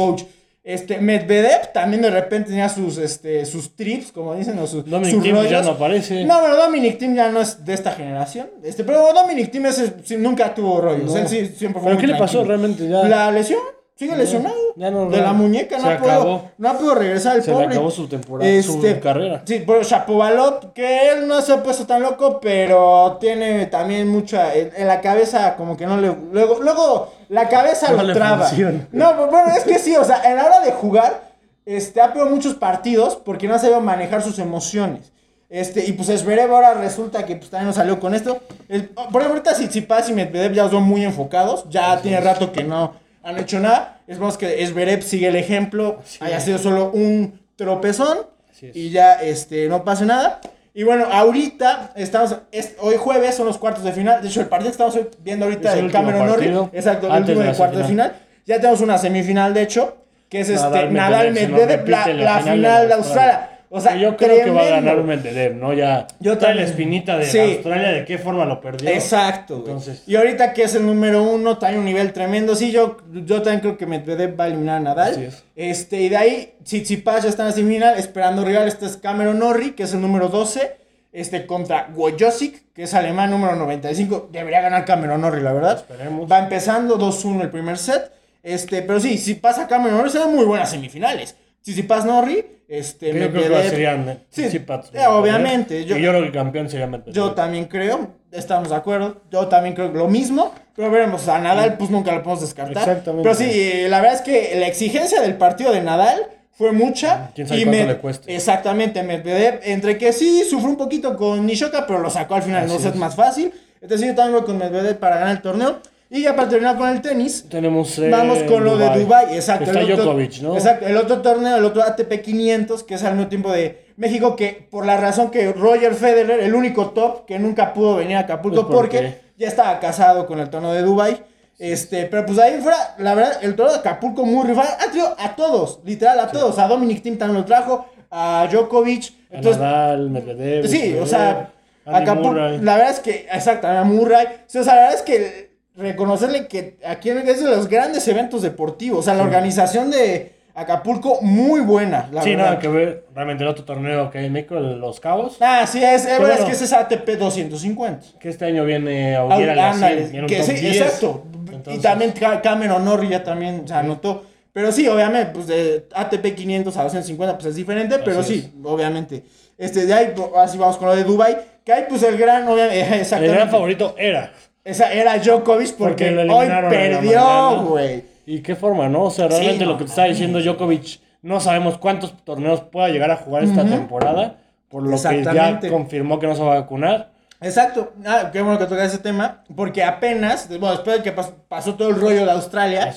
Este, Medvedev también de repente tenía sus, este, sus trips, como dicen, o sus, Dominic sus Thiem ya rollos. no aparece. No, pero Dominic Thiem ya no es de esta generación. Este, pero Dominic Thiem ese sí, nunca tuvo rollos. No. Él sí, siempre fue ¿Pero muy qué le pasó tranquilo. realmente ya? La lesión. Sigue lesionado. ya no- de la muñeca. No ha, podido, no ha podido regresar el Se le pobre. acabó su temporada, Este, su carrera. Sí, pero Shapovalov, que él no se ha puesto tan loco, pero tiene también mucha. En, en la cabeza, como que no le. Luego, luego la cabeza No lo le traba. funciona. No, bueno, es que sí, o sea, en la hora de jugar, este, ha perdido muchos partidos porque no ha sabido manejar sus emociones. Este, y pues Zverev ahora resulta que pues también nos salió con esto. El- por ejemplo, ahorita Tsitsipas y Medvedev ya son muy enfocados. Ya tiene rato que no han hecho nada. Esperemos que Zverev sigue el ejemplo. haya sido solo un tropezón. Es. Y ya este, no pase nada. Y bueno, ahorita estamos, es- hoy jueves son los cuartos de final. De hecho, el partido que estamos viendo ahorita Es el del Cameron Norrie. Exacto, el último de de cuartos de final. Ya tenemos una semifinal, de hecho, que es este Nadal, Nadal Medvedev, la, la final de Australia. O sea, yo creo que va a ganar Medvedev, ¿no? Ya Yo trae la espinita de Sí. Australia, de qué forma lo perdió. Exacto. Entonces- Y ahorita que es el número uno, trae un nivel tremendo. Sí, yo, yo también creo que Medvedev va a eliminar a Nadal. Así es. Este, y de ahí, Tsitsipas ya está en la semifinal, esperando rival. Este es Cameron Norrie, que es el número 12. Este contra Wojciech, que es alemán número 95. Debería ganar Cameron Norrie, la verdad. Esperemos. Va empezando 2-1 el primer set. Este, pero sí, si pasa Cameron Norrie, serán muy buenas semifinales. Si si pasa Norrie, este, yo creo que Medvedev- serían Sí, Tsitsipas, eh, obviamente, yo- Yo, yo creo que el campeón sería Medvedev. yo también creo, estamos de acuerdo. Yo también creo lo mismo. Pero veremos, a Nadal, pues nunca lo podemos descartar. Exactamente. Pero sí, eh, la verdad es que la exigencia del partido de Nadal fue mucha. Quién sabe y cuánto Med- le cueste. Exactamente, Medvedev, entre que sí sufrió un poquito con Nishoka, pero lo sacó al final, no Así set es. más fácil. Entonces yo también voy con Medvedev para ganar el torneo. Y ya para terminar con el tenis, Tenemos. eh, Vamos con lo de Dubai, exacto. Está el otro- Djokovic, ¿no? Exacto, el otro torneo, el otro ATP 500, que es al mismo tiempo de México, que por la razón que Roger Federer, el único top que nunca pudo venir a Acapulco Pues, ¿por porque ya estaba casado con el torneo de Dubai. Este, pero pues ahí fuera, la verdad, el torneo de Acapulco muy rival, ha traído a todos, literal a todos, a Dominic Thiem también lo trajo, a Djokovic, A entonces Nadal, Medvedev. Sí, o sea, Acapulco, la verdad es que, exacto, a Murray. O sea, la verdad es que reconocerle que aquí es de los grandes eventos deportivos. O sea, la organización de Acapulco, muy buena, la Sí, verdad. nada que ver. Realmente el otro torneo que hay en México, Los Cabos. Ah, sí, es, es, bueno. es que ese es ATP 250. Que este año viene a Auguera Ah, la ándale, 100, y en un que sí, 10. exacto. Y también Ca- Cameron Norrie ya también se anotó. Pero sí, obviamente, pues de ATP 500 a 250 pues es diferente, pero Así sí, obviamente. Este, de ahí, pues, así vamos con lo de Dubai que hay pues el gran, obviamente, [laughs] El gran favorito era. Esa era Djokovic porque, Porque lo hoy perdió, güey. ¿Y qué forma, no? O sea, realmente no lo que te está diciendo Djokovic, no sabemos cuántos torneos pueda llegar a jugar esta temporada, por lo que ya confirmó que no se va a vacunar. Exacto. Ah, qué bueno que tocas ese tema. Porque apenas, bueno, después de que pas- pasó todo el rollo de Australia,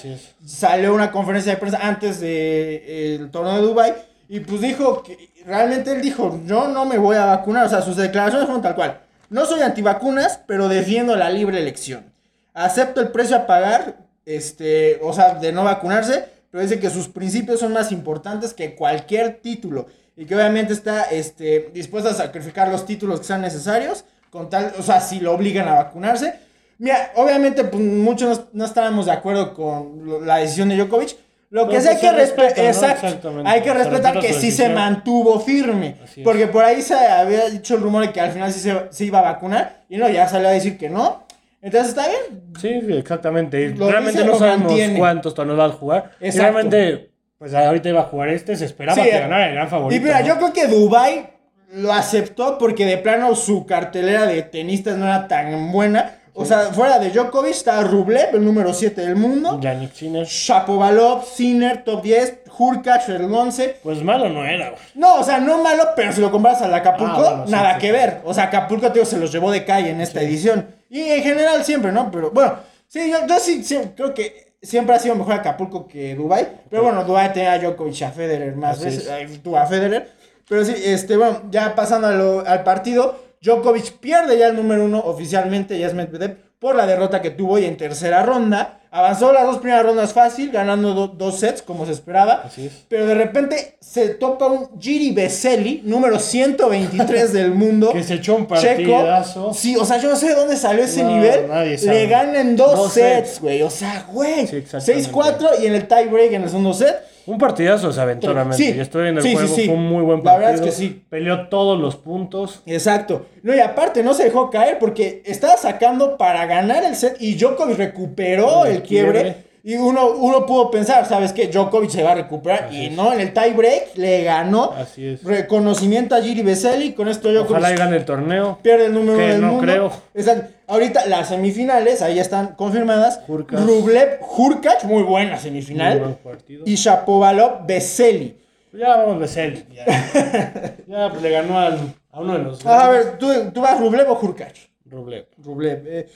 salió una conferencia de prensa antes del torneo de Dubai y pues dijo que realmente él dijo, yo no me voy a vacunar. O sea, sus declaraciones fueron tal cual. No soy antivacunas, pero defiendo la libre elección. Acepto el precio a pagar, este, o sea, de no vacunarse, pero dice que sus principios son más importantes que cualquier título y que obviamente está este, dispuesto a sacrificar los títulos que sean necesarios, con tal, o sea, si lo obligan a vacunarse. Mira, obviamente pues, muchos no, estábamos de acuerdo con la decisión de Djokovic. Lo que sí hay pues que se respeta, respetar, ¿no? Exactamente. hay que respetar respeta que sí se mantuvo firme, porque por ahí se había dicho el rumor de que al final sí se, iba a vacunar y no, ya salió a decir que no. Entonces está bien, Sí, exactamente. Y realmente no sabemos mantiene. cuántos torneos va a jugar. Y realmente pues ahorita iba a jugar este, se esperaba Sí, que eh, ganara el gran favorito. Y mira, ¿no? yo creo que Dubai lo aceptó porque de plano su cartelera de tenistas no era tan buena. O sea, fuera de Djokovic está Rublev, el número 7 del mundo. Yannick Sinner, Shapovalov, Sinner, top 10. Hurkacz, el 11. pues malo no era, güey. No, o sea, no malo, pero si lo comparas al Acapulco, Ah, bueno, sí, nada sí, que sí. ver. O sea, Acapulco, tío, se los llevó de calle en esta edición. Y en general siempre, ¿no? Pero bueno, sí, yo, yo sí, creo que siempre ha sido mejor Acapulco que Dubai. Pero bueno, Dubai tenía a Djokovic a Federer más Así veces. Tú a Federer. Pero sí, este, bueno, ya pasando lo- al partido, Djokovic pierde ya el número uno oficialmente, ya es Medvedev, por la derrota que tuvo y en tercera ronda. Avanzó las dos primeras rondas fácil, ganando do- dos sets como se esperaba. Así es. Pero de repente se topa un Giri Veseli, número 123 del mundo. [laughs] Que se echó un Checo. partidazo. Sí, o sea, yo no sé de dónde salió ese No, nivel. nadie sabe. Le ganan dos, Dos sets, güey. O sea, güey. Sí, exactamente. 6-4 y en el tie break en el segundo set. Un partidazo realmente. Sí. Yo estoy viendo el Sí, juego, sí. fue un muy buen La partido. verdad es que sí. Peleó todos los puntos. Exacto. No, y aparte no se dejó caer porque estaba sacando para ganar el set y Djokovic recuperó El el quiebre. quiebre. Y uno, uno pudo pensar, ¿sabes qué? Djokovic se va a recuperar. Así y es. no, en el tie break le ganó. Así es. Reconocimiento a Giri Veseli. Con esto Djokovic Ojalá y gane el torneo. pierde el número Que uno del no mundo. creo. Exacto. Ahorita las semifinales, ahí están confirmadas. Rublev, Hurkacz, muy buena semifinal. Muy buen partido. Y Shapovalov, Veseli. Ya vamos Besel. Ya, [laughs] ya pues, le ganó al, a uno de los. A ver, ¿tú, tú vas Rublev o Hurkacz? Rublev. Rublev. eh,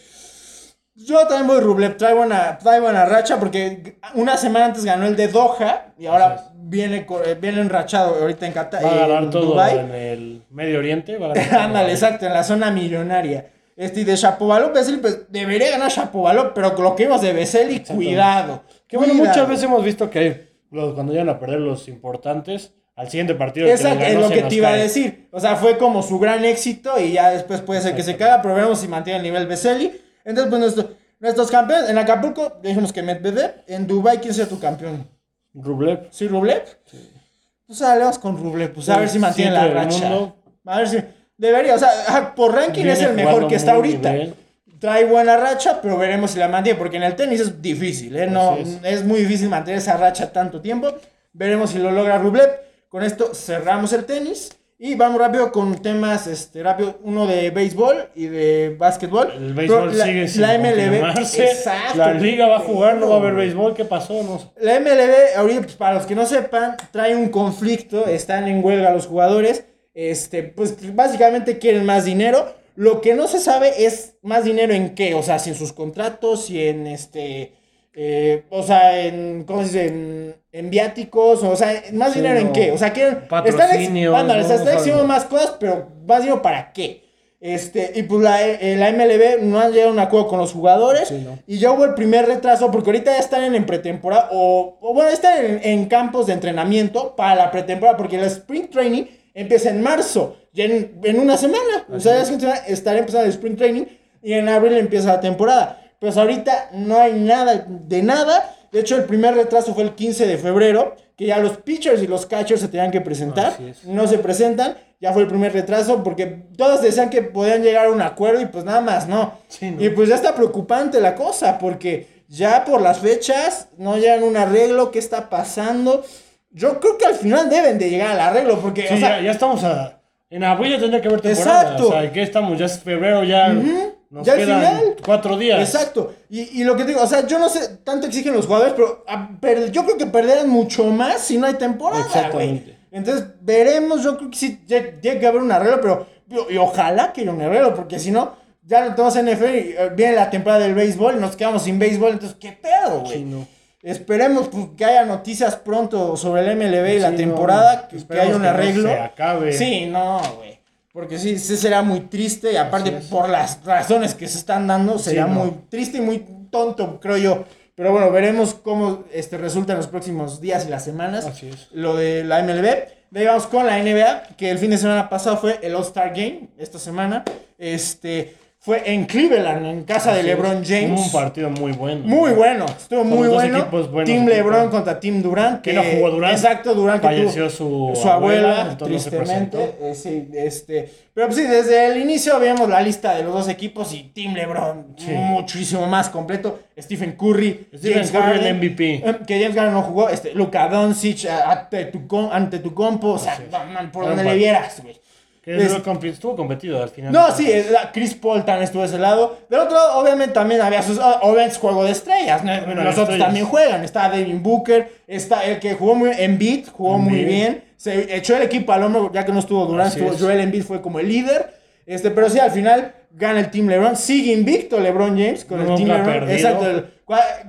yo también voy Rublev, trae buena, trae buena racha porque una semana antes ganó el de Doha y ahora viene, eh, viene enrachado ahorita en Qatar. Va a en ganar todo Dubái. en el Medio Oriente. Va a ganar [laughs] todo. Ándale, exacto, en la zona millonaria. Este, y de Shapovalov, Veseli, pues debería ganar Shapovalov, pero con lo que vimos de Veseli, cuidado. Que bueno, cuidado. muchas veces hemos visto que los, cuando llegan a perder los importantes, al siguiente partido. Exacto, es lo que te iba a decir. O sea, fue como su gran éxito y ya después puede ser que se caga, pero veremos si mantiene el nivel Veseli. Entonces, pues nuestro- nuestros campeones, en Acapulco, dijimos que Medvedev, en Dubai ¿quién será tu campeón? Rublev. ¿Sí, Rublev? Pues ahora le vamos con Rublev, pues a ver si mantiene la racha. mundo. A ver si. Debería, o sea, por ranking Viene es el mejor que está ahorita. Trae buena racha, pero veremos si la mantiene, porque en el tenis es difícil, ¿eh? No, es. muy difícil mantener esa racha tanto tiempo. Veremos si lo logra Rublev. Con esto cerramos el tenis. Y vamos rápido con temas, este, rápido, uno de béisbol y de básquetbol. El béisbol Pero la- sigue sin la MLB, exacto. La liga va a jugar, no va a haber béisbol. ¿Qué pasó? No sé. la MLB, ahorita, pues, para los que no sepan, trae un conflicto, están en huelga los jugadores, este, pues básicamente quieren más dinero. Lo que no se sabe es más dinero en qué, o sea, si en sus contratos, si en este, eh, o sea, en, ¿cómo se dice? En, en viáticos, o sea, más Sí, dinero en qué, o sea, quieren, están, ex- Patrocinios, ándale, o sea, ¿no? están exigiendo más cosas, pero más dinero para qué. Este, y pues la, eh, la MLB no han llegado a un acuerdo con los jugadores. Sí, ¿no? Y ya hubo el primer retraso, porque ahorita ya están en, pretemporada, o, o bueno, están en, en campos de entrenamiento para la pretemporada, porque el Spring Training empieza en marzo, ya en, en una semana. o sea, ya es que estará empezando el Spring Training y en abril empieza la temporada. Pues ahorita no hay nada de nada. De hecho, el primer retraso fue el 15 de febrero, que ya los pitchers y los catchers se tenían que presentar. No se presentan. Ya fue el primer retraso porque todos decían que podían llegar a un acuerdo y pues nada más no. Sí, ¿no? Y pues ya está preocupante la cosa porque ya por las fechas no llegan un arreglo. ¿Qué está pasando? Yo creo que al final deben de llegar al arreglo porque, Sí, o sea, ya, ya estamos a. En abril ya tendría que haber temporada. Exacto. O sea, ¿qué estamos? Ya es febrero, ya. Nos Ya al final. cuatro días. Exacto. Y, y lo que digo, o sea, yo no sé, tanto exigen los jugadores, pero a per- yo creo que perderán mucho más si no hay temporada, güey. Exactamente. Entonces, veremos, yo creo que sí tiene que haber un arreglo, pero y, y ojalá que haya un arreglo, porque si no, ya no tenemos NFL y eh, viene la temporada del béisbol y nos quedamos sin béisbol, entonces, ¿qué pedo, güey? Sí, no. Esperemos pues, que haya noticias pronto sobre el MLB y la temporada, no. que, que haya un que no arreglo. se acabe. Sí, no, güey. Porque sí, sí será muy triste y aparte por las razones que se están dando, sería no. muy triste y muy tonto, creo yo. Pero bueno, veremos cómo este, resulta en los próximos días y las semanas Así es. lo de la MLB. De ahí vamos con la NBA, que el fin de semana pasado fue el All-Star Game, esta semana. Este, fue en Cleveland, en casa de LeBron es. James. Un partido muy bueno. Muy bueno, estuvo muy bueno. Team. LeBron contra Team Durant. Que no jugó Durant. Exacto, Durant que Falleció tuvo su su abuela, no tristemente. eh, sí, este, pero pues sí, desde el inicio vimos la lista de los dos equipos y Team LeBron Sí. muchísimo más completo. Stephen Curry, Stephen James Curry, Harden, el MVP. eh, Que James Harden no jugó, este, Luka Doncic eh, ante tu, com- ante tu compo, o sea, por Era donde le vieras, güey. Es- estuvo competido al final. No, sí, Chris Paul también estuvo de ese lado. Del otro lado, obviamente, también había sus. ah, Obviamente, juego de estrellas. ¿no? Bueno, Los otros también juegan. Está Devin Booker. Está el que jugó muy en beat, jugó muy Embiid. bien. Se echó el equipo al hombro, ya que no estuvo Durant. Estuvo es. Joel Embiid fue como el líder. Este, pero sí, al final gana el Team LeBron. Sigue invicto LeBron James con el Team LeBron. perdido. Exacto.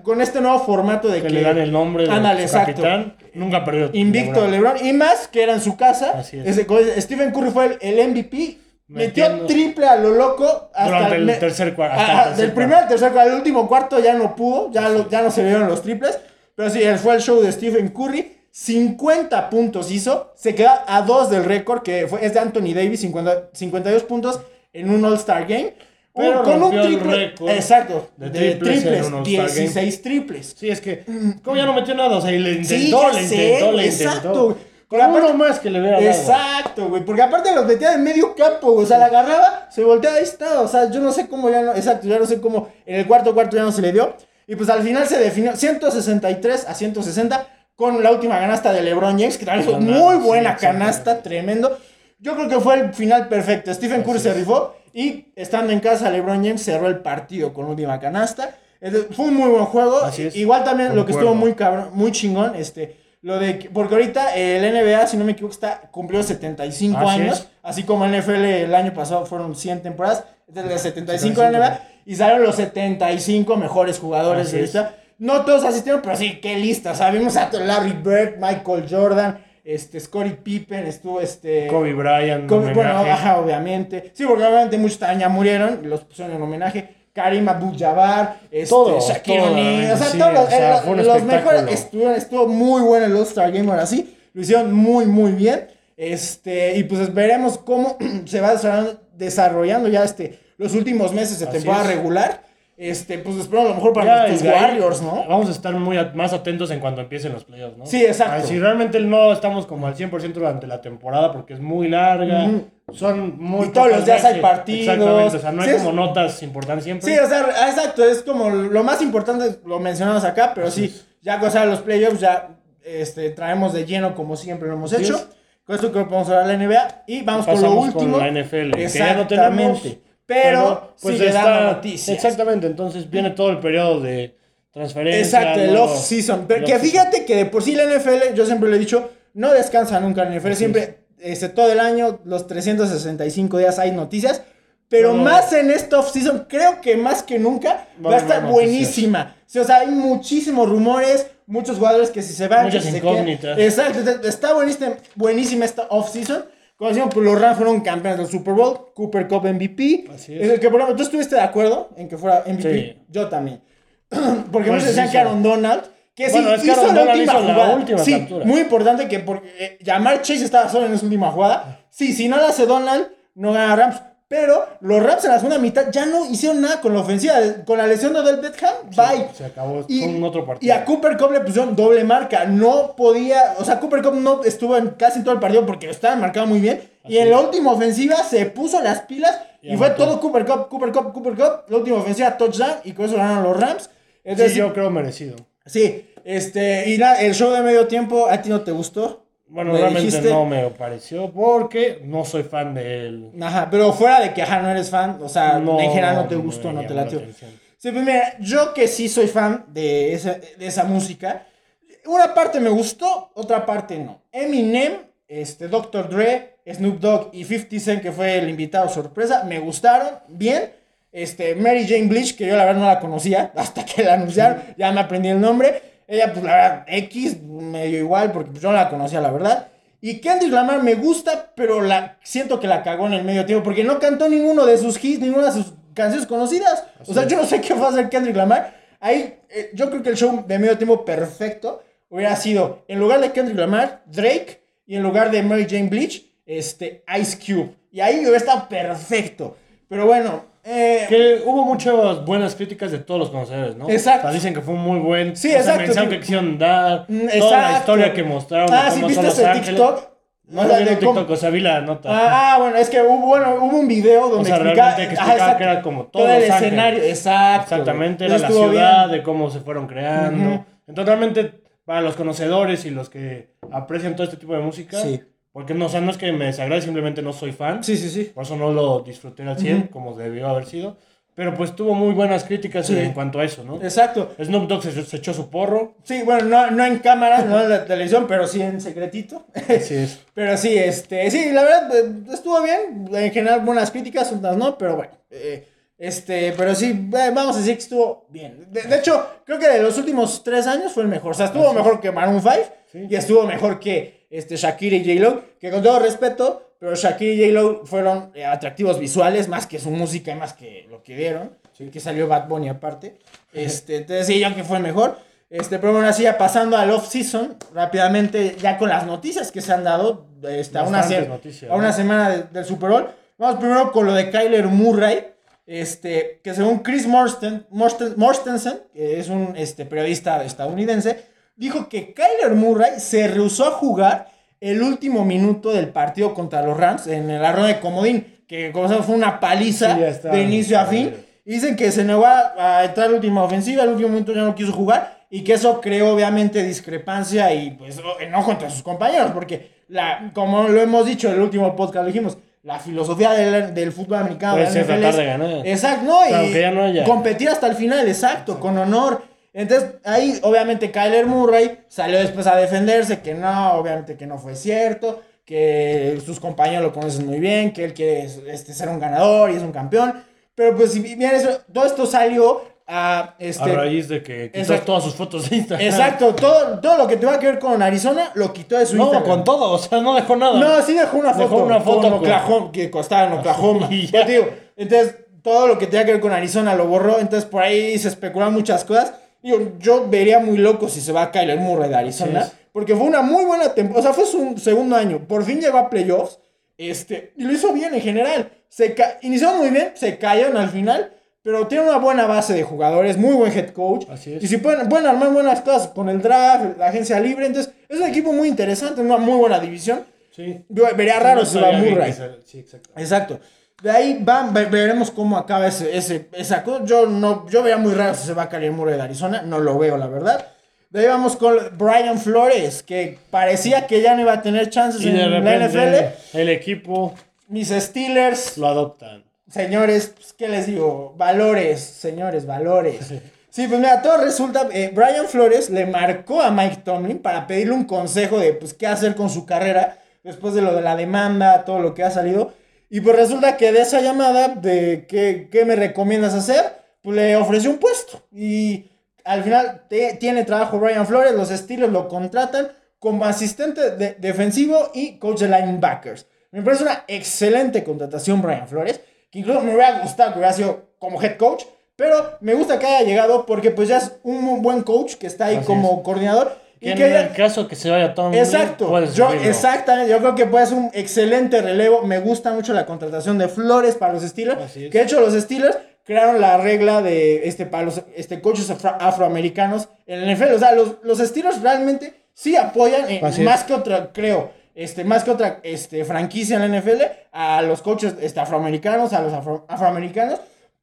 con este nuevo formato de Que que. le dan el nombre de Ándale, su capitán. Nunca perdió. Invicto LeBron. LeBron. Y más que era en su casa. Así es. Ese- Stephen Curry fue el, el MVP. Metió triple a lo loco hasta Durante el me- tercer cuarto. Del primer al tercer cuarto, al último cuarto ya no pudo, ya, lo- ya no se vieron los triples. Pero sí, fue el show de Stephen Curry. 50 puntos hizo, se queda a 2 del récord que fue, es de Anthony Davis, 50 52 puntos en un All-Star Game. Pero con un triple. Exacto, de de, triples en triples, un All-Star Game. 16 triples. Sí, es que. ¿Cómo ya no metió nada? O sea, y le intentó, Sí, le sé, intentó, le exacto. intentó. Con Pero aparte- uno más que le hubiera. Exacto, güey. Porque aparte los metía en medio campo, güey. O sea, la agarraba, se volteaba, ahí está. O sea, yo no sé cómo ya no. Exacto, ya no sé cómo en el cuarto cuarto ya no se le dio. Y pues al final se definió 163 a 160 con la última canasta de LeBron James, que también fue Canasta, muy buena exacto. canasta, tremendo. Yo creo que fue el final perfecto. Stephen Curry se rifó y estando en casa, LeBron James cerró el partido con última canasta. Entonces, Fue un muy buen juego. Así es. Igual también lo que estuvo muy cabrón, muy chingón, este, lo de que- porque ahorita el NBA, si no me equivoco, está cumplió 75 Así años, es. así como el NFL el año pasado fueron 100 temporadas, desde el 75 de la 75. NBA y salieron los 75 mejores jugadores Así de es. ahorita. No todos asistieron, pero sí, qué lista. Vimos a Larry Bird, Michael Jordan, este, Scottie Pippen, estuvo este. Kobe Bryant. Kobe- bueno, ajá, obviamente. Sí, porque obviamente muchos también ya murieron los pusieron en homenaje. Karim Abdul-Jabbar, este, Shaquille O'Neal, o sea, sí, todos los, o sea, eh, los mejores estuvieron, estuvo muy bueno el All-Star Game ahora sí, lo hicieron muy, muy bien. Este, y pues veremos cómo [clears throat] se va desarrollando, ya este, los últimos meses de temporada regular. Este, pues espero a lo mejor para y ahí Warriors, ¿no? Vamos a estar muy más atentos en cuanto empiecen los playoffs, ¿no? Sí, exacto. Si realmente no estamos como al 100% durante la temporada porque es muy larga, son muy Y todos los días hay partidos. Exactamente, o sea, no hay Sí, como es- notas importantes siempre. Sí, o sea, exacto, es como lo más importante, lo mencionamos acá, pero Así sí, es. ya o sea, los playoffs ya este, traemos de lleno como siempre lo hemos Así hecho. es. Con esto creo que vamos a hablar de la NBA y vamos con lo último. con la NFL, que ya no tenemos. Exactamente. Pero, pues sigue está- dando noticias. Exactamente, entonces viene todo el periodo de transferencia. Exacto, el ¿no? off-season. Pero El que fíjate que de por sí la NFL, yo siempre lo he dicho, no descansa nunca la NFL. Así siempre, este, todo el año, los 365 días hay noticias. Pero Pero- más en esta off-season, creo que más que nunca va, Va a estar buenísima. Sí, o sea, hay muchísimos rumores, muchos jugadores que si se van, Muchas que se incógnitas. quedan. Exacto, está- está buenísima, buenísima esta off-season. Como decimos, pues los Rams fueron campeones del Super Bowl, Cooper Cup MVP. Así es. En el que, por ejemplo, ¿tú estuviste de acuerdo en que fuera MVP? Sí. Yo también. [clears throat] Porque muchos decían que Aaron Donald, que Bueno, sí, es hizo Aaron la Donald última hizo la jugada. última sí, captura. muy importante que porque eh, Jamar Chase estaba solo en esa última jugada. Sí, si no la hace Donald, no gana Rams. Pero los Rams en la segunda mitad ya no hicieron nada con la ofensiva. Con la lesión de Odell Beckham, bye. Se acabó, Y, un otro partido. y a Cooper Cup le pusieron doble marca. No podía. O sea, Cooper Cup no estuvo en casi todo el partido porque lo estaba marcado muy bien. y en es. la última ofensiva se puso las pilas. Y, Y fue todo Cooper Cup, Cooper Cup, Cooper Cup. La última ofensiva, touchdown. Y con eso ganaron los Rams. Entonces, sí, yo creo merecido. sí, este. Y nada, el show de medio tiempo, ¿a ti no te gustó? Bueno, ¿Me realmente dijiste? no me pareció porque no soy fan de él. Ajá, pero fuera de que ajá, no eres fan, o sea, No, en general no te gustó, no te latió. Sí, pues mira, yo que sí soy fan de esa, de esa música, una parte me gustó, otra parte no. Eminem, este, Dr. Dre, Snoop Dogg y 50 Cent, que fue el invitado sorpresa, me gustaron, bien. Este, Mary Jane Bleach, que yo la verdad no la conocía, [laughs] hasta que la anunciaron, ya me aprendí el nombre. Ella, pues la verdad, X, medio igual, porque yo no la conocía, la verdad. Y Kendrick Lamar me gusta, pero la, siento que la cagó en el medio tiempo, porque no cantó ninguno de sus hits, ninguna de sus canciones conocidas. o sea, yo no sé qué va a hacer Kendrick Lamar. Ahí, eh, yo creo que el show de medio tiempo perfecto hubiera sido, en lugar de Kendrick Lamar, Drake, y en lugar de Mary Jane Bleach, este, Ice Cube. Y ahí hubiera estado perfecto. Pero bueno, Eh, Que hubo muchas buenas críticas de todos los conocedores, ¿no? Exacto. O sea, dicen que fue muy buen Sí, o sea, exacto, sí. que quisieron dar, Mm, toda la exacto. historia que mostraron ah, sí, ¿viste ese. TikTok? No O sea, vi de cómo- o sea, vi la nota. Ah, ah, bueno, es que hubo, bueno, hubo un video o donde sea, explicaba, realmente que explicaba exacto. que era como todo, todo el Ángeles. escenario, exacto. Exactamente, era la ciudad, bien. de cómo se fueron creando. Entonces, realmente, para los conocedores y los que aprecian todo este tipo de música, Sí. Porque no, o sea, no es que me desagrade, simplemente no soy fan. Sí, sí, sí. Por eso no lo disfruté al 100, Ujú. como debió haber sido. Pero pues tuvo muy buenas críticas Sí. en cuanto a eso, ¿no? Exacto. Snoop Dogg se, se echó su porro. Sí, bueno, no, no en cámara, no en la televisión, pero sí en secretito. Así es. [laughs] Pero sí, este, sí, la verdad, eh, estuvo bien. En general, buenas críticas, otras no, pero bueno. eh, este, pero sí, eh, vamos a decir que estuvo bien. De, de hecho, creo que de los últimos tres años fue el mejor. O sea, estuvo Así es. mejor que Maroon 5 Sí. y estuvo mejor que este, Shakira y J-Lo. Que con todo respeto, pero Shakira y J-Lo fueron eh, atractivos visuales, más que su música, más que lo que dieron. Que salió Bad Bunny aparte. Este, entonces, sí, yo que fue mejor. Este, pero bueno, así ya pasando al off-season, rápidamente, ya con las noticias que se han dado, este, a, una a una semana de- del Super Bowl. Vamos primero con lo de Kyler Murray, este, que según Chris Morsten, Morsten- Mortensen, que es un este, periodista estadounidense, dijo que Kyler Murray se rehusó a jugar el último minuto del partido contra los Rams en la ronda de comodín, que como sabemos fue una paliza Sí, ya está. de inicio a fin. Dicen que se negó a, a entrar a la última ofensiva, el último momento ya no quiso jugar y que eso creó obviamente discrepancia y pues enojo entre sus compañeros, porque la, como lo hemos dicho en el último podcast, lo dijimos, la filosofía del, del fútbol americano Puede de NFL tratar es- de ganar. Exacto, no, y aunque ya no haya. competir hasta el final, exacto, con honor. Entonces, ahí obviamente Kyler Murray salió después a defenderse, que no, obviamente que no fue cierto, que sus compañeros lo conocen muy bien, que él quiere este, ser un ganador y es un campeón. Pero pues, si bien eso, todo esto salió a... Este, a raíz de que quitó Exacto. todas sus fotos de Instagram. Exacto, todo, todo lo que tenga que ver con Arizona lo quitó de su No, Instagram. con todo, o sea, no dejó nada. No, sí dejó una foto. Dejó una foto con Oklahoma, que costaba en Oklahoma. Ya ya. te digo, entonces, todo lo que tenía que ver con Arizona lo borró. Entonces, por ahí se especulan muchas cosas. Digo, yo vería muy loco si se va a Kyler Murray de Arizona. Porque fue una muy buena temporada. O sea, fue su segundo año. Por fin llegó a playoffs. Este, y lo hizo bien en general. Se inició muy bien, se cayeron al final. Pero tiene una buena base de jugadores, muy buen head coach. Así es. Y si pueden, pueden armar buenas cosas con el draft, la agencia libre. Entonces, es un equipo muy interesante, una muy buena división. Sí. Yo vería raro No si va Murray. Sí. Exacto. De ahí van, ve- veremos cómo acaba ese, ese, esa cosa. Yo, no, yo vería muy raro si se va a caer Murray de Arizona. No lo veo, la verdad. De ahí vamos con Brian Flores, que parecía que ya no iba a tener chances Y en de la NFL. el equipo Mis Steelers, lo adoptan. señores, pues, ¿qué les digo? Valores, señores, valores. Sí, pues mira, todo resulta, eh, Brian Flores le marcó a Mike Tomlin para pedirle un consejo de, pues, qué hacer con su carrera después de lo de la demanda, todo lo que ha salido. Y pues resulta que de esa llamada de qué, qué me recomiendas hacer, pues le ofreció un puesto. Y al final te- tiene trabajo Brian Flores, los Steelers lo contratan como asistente de- defensivo y coach de linebackers. Me parece una excelente contratación Brian Flores, que incluso me hubiera gustado que hubiera sido como head coach, pero me gusta que haya llegado porque pues ya es un buen coach que está ahí Así como coordinador. Que Y en el caso que se vaya Tom Exacto, puedes yo, exactamente, yo creo que puede ser un excelente relevo. Me gusta mucho la contratación de Flores para los Steelers. Que de hecho los Steelers crearon la regla de este para los este, coaches afro- afroamericanos en el NFL. O sea, los, los Steelers realmente sí apoyan, eh, más que otra, creo, este, más que otra este, franquicia en la NFL, a los coaches este, afroamericanos, a los afro- afroamericanos.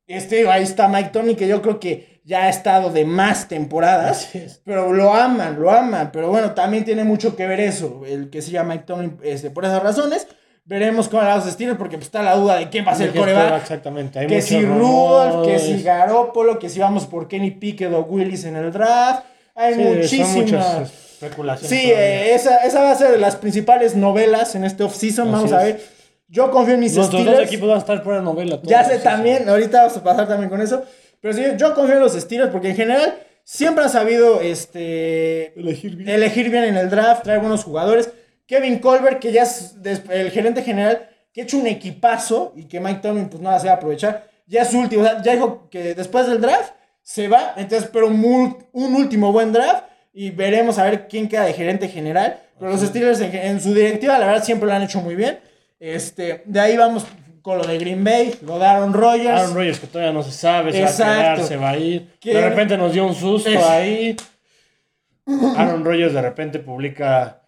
Este, ahí está Mike Tony, que yo creo que ya ha estado de más temporadas. Es. Pero lo aman, lo aman. Pero bueno, también tiene mucho que ver eso. El que se llama Mike Tomlin este, por esas razones. Veremos cómo van los Steelers porque pues, está la duda de quién va a ser el ¿De qué coreback. Exactamente. Hay Que si Rudolph, que si Garoppolo, que si vamos por Kenny Pickett o Willis en el draft. Hay Sí, muchísimas. especulaciones. Sí, eh, esa, esa va a ser de las principales novelas en este off-season. Vamos a ver. Yo confío en mis Nuestros dos Steelers. equipos van a estar por la novela. Ya sé también, sí. ahorita vamos a pasar también con eso. Pero sí, yo confío en los Steelers porque en general siempre han sabido este, Elegir bien. elegir bien en el draft, traer buenos jugadores. Kevin Colbert, que ya es el gerente general, que ha hecho un equipazo y que Mike Tomlin pues no la se va a aprovechar. Ya es su último, o sea, ya dijo que después del draft se va, entonces mul- un último buen draft y veremos a ver quién queda de gerente general. Pero los Steelers en, en su directiva, la verdad, siempre lo han hecho muy bien. Este, de ahí vamos con lo de Green Bay, lo de Aaron Rodgers. Aaron Rodgers que todavía no se sabe, se va a quedar, se va a ir. De repente nos dio un susto Es- ahí. Aaron Rodgers de repente publica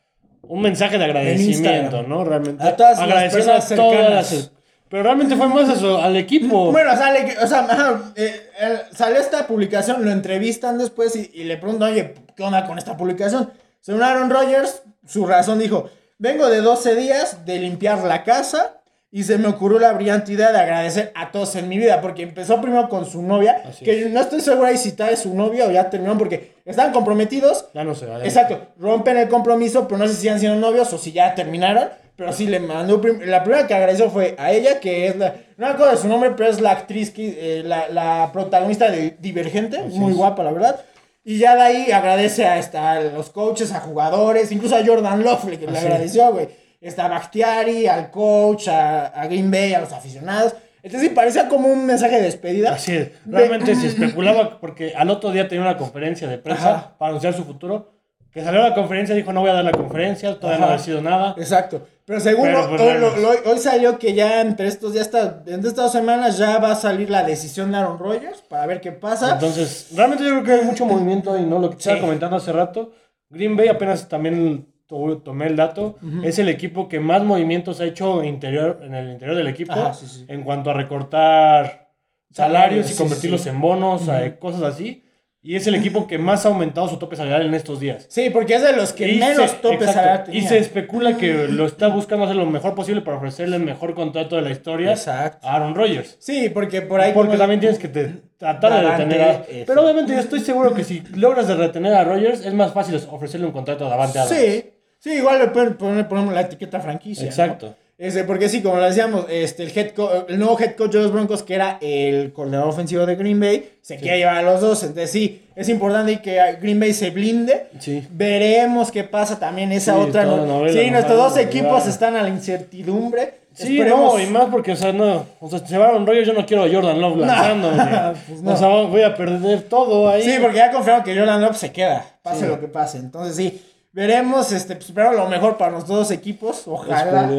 un mensaje de agradecimiento. ¿no? Realmente. A todas las agradeciendo personas a todas cercanas. las- Pero realmente fue más eso, al equipo. [laughs] Bueno, sale, que- o sea, ajá, eh, eh, salió esta publicación, lo entrevistan después y, y le preguntan, oye, ¿qué onda con esta publicación? Según Aaron Rodgers, su razón dijo, vengo de 12 días de limpiar la casa y se me ocurrió la brillante idea de agradecer a todos en mi vida, porque empezó primero con su novia, Así que no estoy segura si está de su novia o ya terminaron, porque estaban comprometidos, ya no va. Exacto, rompen el compromiso, pero no sé si siguen siendo novios o si ya terminaron. Pero sí le mandó. prim- La primera que agradeció fue a ella, que es la. No me acuerdo de su nombre, pero es la actriz, que, eh, la, la protagonista de Divergente. Así muy es. guapa, la verdad. Y ya de ahí agradece a, esta, a los coaches, a jugadores, incluso a Jordan Love, que le Así es. agradeció, güey. Está a Bakhtiari, al coach, a, a Green Bay, a los aficionados. Entonces sí, parecía como un mensaje de despedida. Así es. Realmente se especulaba porque al otro día tenía una conferencia de prensa Ajá. para anunciar su futuro. Que salió a la conferencia dijo no voy a dar la conferencia, todavía no ha sido nada. Exacto. Pero según Pero, lo- pues, hoy, bueno. lo- lo- hoy salió que ya entre estos, ya está, entre estas dos semanas ya va a salir la decisión de Aaron Rodgers para ver qué pasa. Entonces, realmente yo creo que hay mucho movimiento y no lo que estaba Sí. comentando hace rato. Green Bay apenas también to- tomé el dato. Es el equipo que más movimientos ha hecho interior, en el interior del equipo Ajá, sí, sí. en cuanto a recortar salarios y convertirlos en bonos, cosas así. Y es el equipo que más ha aumentado su tope salarial en estos días. Sí, porque es de los que Y menos se- exacto, salarial Y tenía. se especula que lo está buscando hacer lo mejor posible para ofrecerle el mejor contrato de la historia Exacto. a Aaron Rodgers. Sí, porque por ahí. Porque también tienes que te- tratar de retener a... eso. Pero obviamente yo estoy seguro que si logras de retener a Rodgers, es más fácil ofrecerle un contrato a Davante Adams. Sí, sí, igual le pueden poner, ponemos la etiqueta franquicia. ¿no? Ese, porque sí, como lo decíamos, este, el, head el nuevo head coach de los Broncos, que era el coordinador ofensivo de Green Bay, se quiere llevar a los dos. Entonces sí, es importante que Green Bay se blinde. Sí. Veremos qué pasa también esa Sí, otra. no- la novela, sí, nuestros dos equipos están a la incertidumbre. Sí, Esperemos- no, y más porque, o sea, no, o sea, se va Aaron Rodgers, yo no quiero a Jordan Love lanzando. [laughs] pues no. O sea, voy a perder todo ahí. Sí, porque ya confirmaron que Jordan Love se queda, pase Sí. lo que pase. Entonces sí, veremos, este, pues, esperamos lo mejor para los dos equipos, ojalá.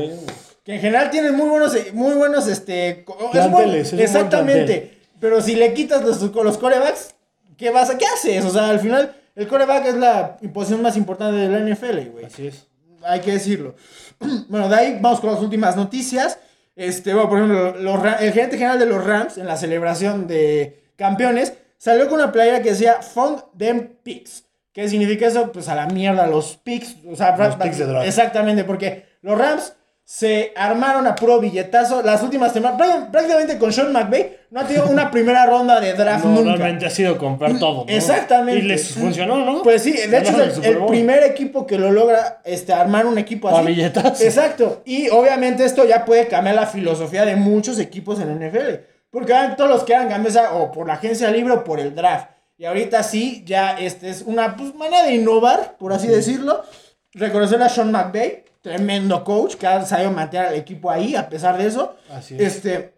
Que en general tienen muy buenos, muy buenos, este... es Planteles, es exactamente. Pero si le quitas los, los corebacks, ¿qué vas a, qué haces? O sea, al final, el coreback es la posición más importante de la NFL, güey. Así es. Hay que decirlo. [clears throat] bueno, de ahí vamos con las últimas noticias. Este, bueno, por ejemplo, los el gerente general de los Rams en la celebración de campeones salió con una playera que decía Fund them picks. ¿Qué significa eso? Pues a la mierda los picks. O sea, Los picks de draft. Exactamente, porque los Rams se armaron a puro billetazo las últimas semanas. Práct- Prácticamente con Sean McVay no ha tenido una primera ronda de draft No, nunca. realmente ha sido comprar todo. ¿no? Exactamente. Y les funcionó, ¿no? Pues sí, de hecho es el, primer equipo que lo logra este, armar un equipo A así. billetazos. Exacto. Y obviamente esto ya puede cambiar la filosofía de muchos equipos en la NFL. Porque ahora todos los que hagan cambiar o por la agencia libre o por el draft. Y ahorita sí, ya este es una pues, manera de innovar, por así decirlo. Reconocer a Sean McVay, tremendo coach, que ha sabido mantener al equipo ahí a pesar de eso. Así es. Este,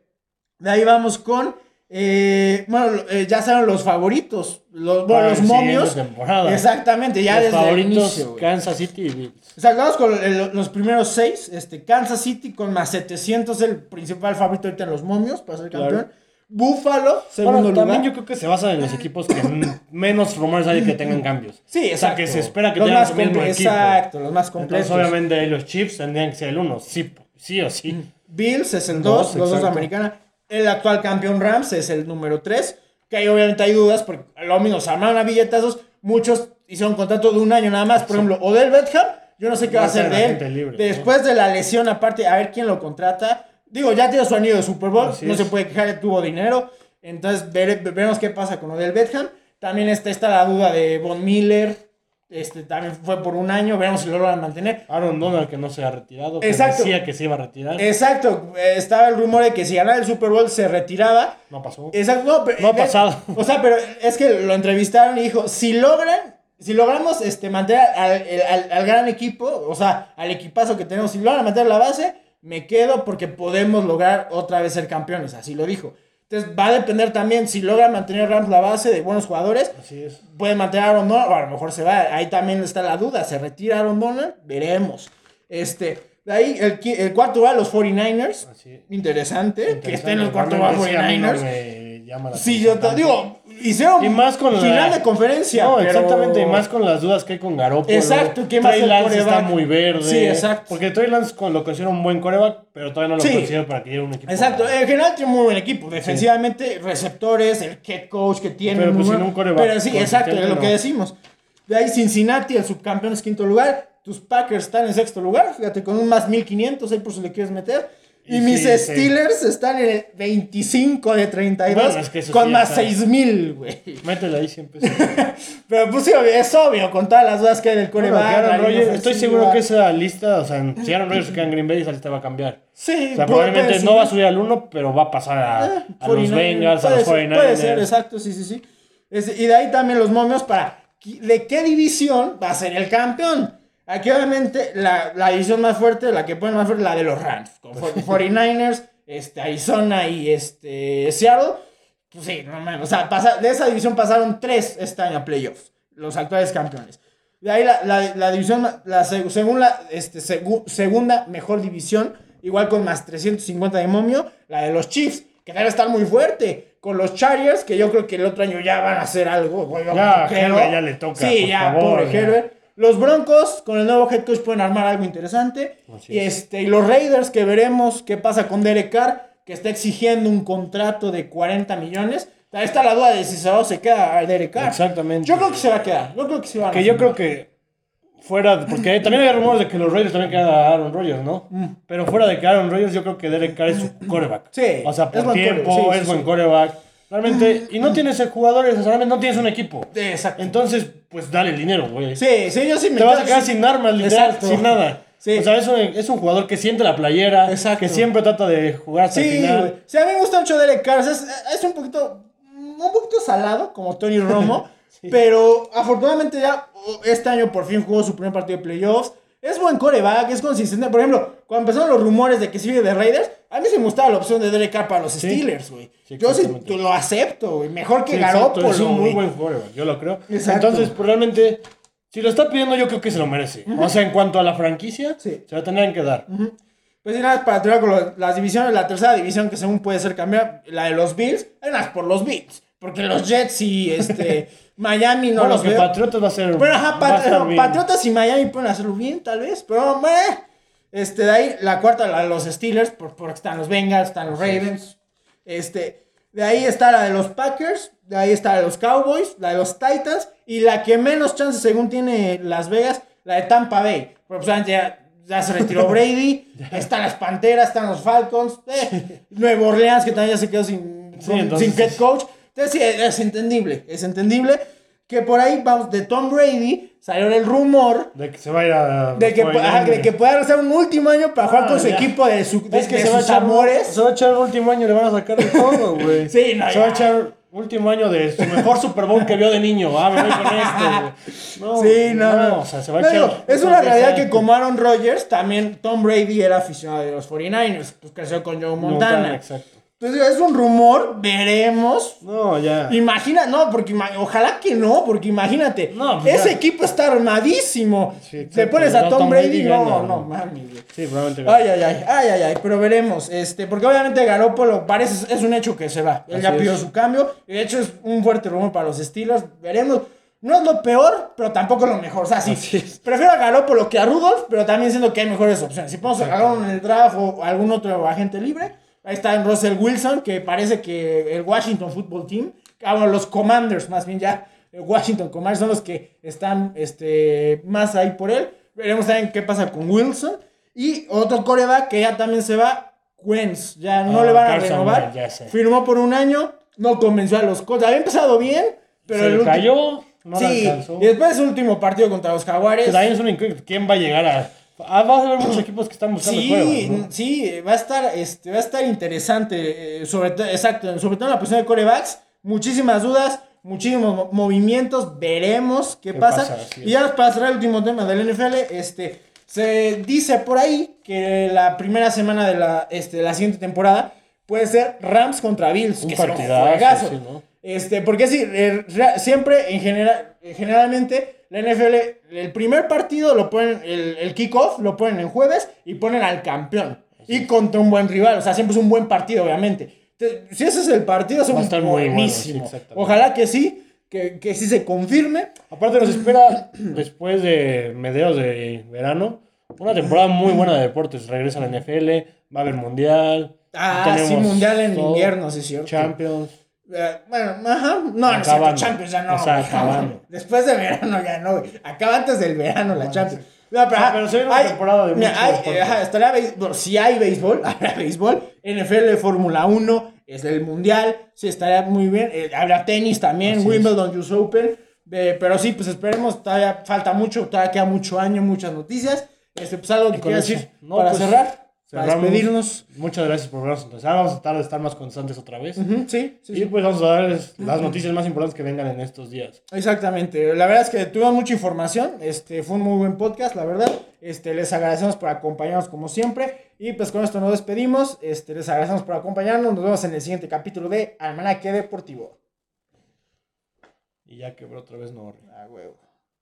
de ahí vamos con, eh, bueno, eh, ya saben los favoritos, los, bueno, los momios. Exactamente, ya Los desde el favoritos, inicio. güey. Kansas City y. O sea, vamos con el- los primeros seis. Este, Kansas City con más 700, el principal favorito ahorita en los momios para ser Claro. Buffalo, segundo Bueno, lugar. también yo creo que se basa en los equipos que menos rumores hay que tengan cambios. Sí, O sea, exacto. que se espera que los tengan más mismo equipo. Exacto, los más completos. Entonces, obviamente, los Chiefs tendrían que ser el uno. Sí, sí o sí. Bills es el Dos, 2, los dos exacto. americana. El actual campeón Rams es el número 3. Que ahí obviamente hay dudas porque lo mismo, se armaron a billetazos. Muchos hicieron contrato de un año nada más. Por ejemplo, Odell Beckham, yo no sé qué va a hacer de él. libre, Después de la lesión, aparte, a ver quién lo contrata. Digo, ya tiene su anillo de Super Bowl, Así no es. se puede quejar, tuvo dinero. Entonces, vere- veremos qué pasa con Odell Beckham. También está, está la duda de Von Miller. Este también fue por un año, veremos si lo logran mantener. Aaron Donald que no se ha retirado. que Exacto. decía que se iba a retirar. Exacto, eh, estaba el rumor de que si ganaba el Super Bowl se retiraba. No pasó. Exacto, no, pero, No ha de- pasado. O sea, pero es que lo entrevistaron y dijo, si logran, si logramos este, mantener al, al- al gran equipo, o sea, al equipazo que tenemos, si logran mantener la base, me quedo porque podemos lograr otra vez ser campeones, así lo dijo. Entonces va a depender también, si logran mantener Rams la base de buenos jugadores, Así es. pueden mantener a Aaron Donald, o a lo mejor se va. Ahí también está la duda. ¿Se retira Aaron Donald? Veremos. Este, De ahí el, el cuarto lugar, los 49ers. Así. Interesante, que estén en el cuarto lugar Realmente sí, a mí no 49ers. me llama la Sí, yo te digo, hicieron Y más con la- final de conferencia. No, pero- exactamente, y más con las dudas que hay con Garoppolo. Exacto, ¿quién va a Trey Lance está muy verde. Sí, exacto. Porque Trey Lance lo considero un buen coreback, pero todavía no lo Sí. considero para que llegue un equipo. Exacto, en general tiene muy buen equipo. Defensivamente, receptores, el head coach que tiene. Pero, muy pues, sin un quarterback Pero sí, exacto, es lo que decimos. De ahí Cincinnati, el subcampeón es quinto lugar. Tus Packers están en sexto lugar, fíjate, con un más 1500 ahí por si le quieres meter. Y, Y mis sí, sí. Steelers están en el 25 de 32 Bueno, es que con sí más está. 6000, güey. Métele ahí siempre. [laughs] Pero pues sí, es obvio, con todas las dudas que hay del Bueno, coreback. Rodgers, estoy seguro que esa lista, o sea, si Aaron Rodgers queda en Green Bay, esa lista va a cambiar. Sí, O sea, probablemente no va a subir al 1, pero va a pasar a, Ah, a los 49ers, Bengals, a los ser, 49ers. Puede ser, exacto, sí, sí, sí. Es- y de ahí también los momios para de qué división va a ser el campeón. Aquí obviamente la, la división más fuerte, la que ponen más fuerte, la de los Rams. Con for- 49ers, este, Arizona y este, Seattle. Pues sí, no mames. O sea, pasa- de esa división pasaron tres este año a playoffs. Los actuales campeones. De ahí la, la- la división, la, seg- según la este, segu- segunda mejor división, igual con más 350 de momio, la de los Chiefs, que debe estar muy fuerte. Con los Chargers, que yo creo que el otro año ya van a hacer algo. yo Ya, creo. Ya le toca, Sí, por ya, favor, pobre. Herbert. Los Broncos, con el nuevo head coach, pueden armar algo interesante. Así Y, es. este, y los Raiders, que veremos qué pasa con Derek Carr, que está exigiendo un contrato de 40 millones. Ahí está la duda de si se va o se queda a Derek Carr. Exactamente. Yo creo que se va a quedar. Yo creo que se va a Que yo creo que fuera, porque también había rumores de que los Raiders también quedan a Aaron Rodgers, ¿no? Pero fuera de que Aaron Rodgers, yo creo que Derek Carr es su coreback. Sí, O sea, es por buen tiempo, sí, es sí, buen sí. coreback. Realmente, y no tienes jugadores, o sea, realmente no tienes un equipo. Exacto. Entonces, pues dale el dinero, güey. Sí, sí, yo sí me Te vas a quedar sin armas, literal, Exacto. sin nada. Sí. O sea, es un, es un jugador que siente la playera, Exacto. que siempre trata de jugar hasta el Sí, final. güey. Sí, a mí me gusta mucho Derek Carr. Es, es un poquito, un poquito salado, como Tony Romo. [laughs] Pero afortunadamente ya oh, este año por fin jugó su primer partido de playoffs. Es buen coreback, es consistente. Por ejemplo, cuando empezaron los rumores de que sigue de Raiders, a mí sí me gustaba la opción de Derek Carr para los Steelers, güey. Sí, Yo sí lo acepto, güey. Mejor que Sí, Garoppolo, es un muy buen quarterback, yo lo creo. Exacto. Entonces, pues realmente, si lo está pidiendo, yo creo que se lo merece. O sea, en cuanto a la franquicia, Sí. se lo tendrían que dar. Pues y nada, para terminar con las divisiones, la tercera división que según puede ser cambiar, la de los Bills, más por los Bills. Porque los Jets y este, [laughs] Miami no bueno, los que veo. Patriotas va a ser. Bueno, ajá, a Pat-. Patriotas y Miami pueden hacerlo bien, tal vez, pero meh. Este, de ahí, la cuarta, la de los Steelers, por, porque están los Bengals, están los Ravens. Este, de ahí está la de los Packers, de ahí está la de los Cowboys, la de los Titans, y la que menos chances, según tiene Las Vegas, la de Tampa Bay. Porque pues, ya, ya se retiró [laughs] Brady, están las Panteras, están los Falcons, eh, Nuevo Orleans, que también ya se quedó sin, Sí, con- entonces- sin head coach. Entonces sí, es entendible, es entendible que por ahí vamos de Tom Brady salió el rumor De que se va a ir a. de que, ajá, de 49ers. que pueda hacer un último año para jugar Ah, con su ya. equipo de, su, de, Es que de se va, a sus echar, amores. se va a echar el último año le van a sacar de todo, güey. [laughs] Sí, no, Se va a ya. echar último año de su mejor Super Bowl que vio de niño. Ah, me voy con este, güey. No, Sí, no, no. O sea, se va a No, echar. digo, es una 10 realidad que como Aaron Rodgers, también Tom Brady era aficionado de los 49ers. Pues creció con Joe Montana. exacto. Entonces es un rumor, veremos. No, ya. Imagina, no, porque ojalá que no, porque imagínate, No, pues ese ya. equipo está armadísimo. Sí. Te pones a Tom, Tom Brady, Brady no, no, ¿no? mami. Sí, probablemente. Ay, ay, ay, ay, ay, ay, pero veremos, este, porque obviamente Garoppolo parece, es un hecho que se va, él Así ya pidió es. su cambio, de hecho es un fuerte rumor para los Steelers, veremos, no es lo peor, pero tampoco lo mejor, o sea, sí, prefiero a Garoppolo que a Rudolph, pero también siento que hay mejores opciones, si podemos agarrar en el draft o algún otro agente libre, ahí está en Russell Wilson, que parece que el Washington Football Team, ah, bueno, los Commanders más bien ya, el Washington Commanders son los que están, este, más ahí por él, veremos también qué pasa con Wilson, y otro coreback que ya también se va, Wentz. Ya no Ah, le van a renovar. Sé. Firmó por un año, no convenció a los Colts. Había empezado bien, pero se el cayó, no sí, y después de su último partido contra los Jaguares. Que también es una incógnita. ¿Quién va a llegar a.? Ah, va a haber muchos equipos que están buscando Sí, sí, va a estar, este, va a estar interesante, eh, sobre todo, exacto, sobre todo en la posición de corebacks, muchísimas dudas, muchísimos mo- movimientos, veremos qué, ¿Qué pasa. y ya para cerrar el último tema del NFL, este, se dice por ahí que la primera semana de la, este, de la siguiente temporada puede ser Rams contra Bills, Un que será un partidazo, juegazo. sí, ¿no? Este, porque sí, eh, re- siempre en general, eh, generalmente la NFL, el primer partido lo ponen, el, el kickoff lo ponen en jueves y ponen al campeón. y contra un buen rival, o sea, siempre es un buen partido, obviamente. Entonces, si ese es el partido, es un estar bueno, buenísimo. sí. Ojalá que sí, que, que sí se confirme. Aparte nos espera, [clears throat] después de mediados de verano, una temporada muy buena de deportes. Regresa la NFL, va a haber mundial. Ah, sí, mundial en todo, invierno, sí cierto. Champions. Eh, bueno, ajá. No, no es cierto, Acabando. Champions ya no. O sea, acabando. [laughs] Después de verano ya no, güey. Acaba antes del verano la Champions. No, Ah, pero viene una temporada de mira, hay- ajá, béisbol. Si hay béisbol, [laughs] habrá béisbol. NFL, Fórmula 1, es el Mundial. Sí, estaría muy bien. Eh, habrá tenis también, Así Wimbledon, US Open. Eh, pero sí, pues esperemos. Todavía falta mucho, todavía queda mucho año, muchas noticias. Este, pues algo que quieras decir no, para pues, cerrar, para despedirnos. Muchas gracias por vernos empezar. Vamos a tratar de estar más constantes otra vez. Ujú, sí, sí, Y sí. pues vamos a darles las noticias más importantes que vengan en estos días. Exactamente, la verdad es que tuvimos mucha información, este fue un muy buen podcast, la verdad, este les agradecemos por acompañarnos como siempre y pues con esto nos despedimos, este les agradecemos por acompañarnos, nos vemos en el siguiente capítulo de Almanaque Deportivo. Y ya quebró otra vez no. Ah, huevo.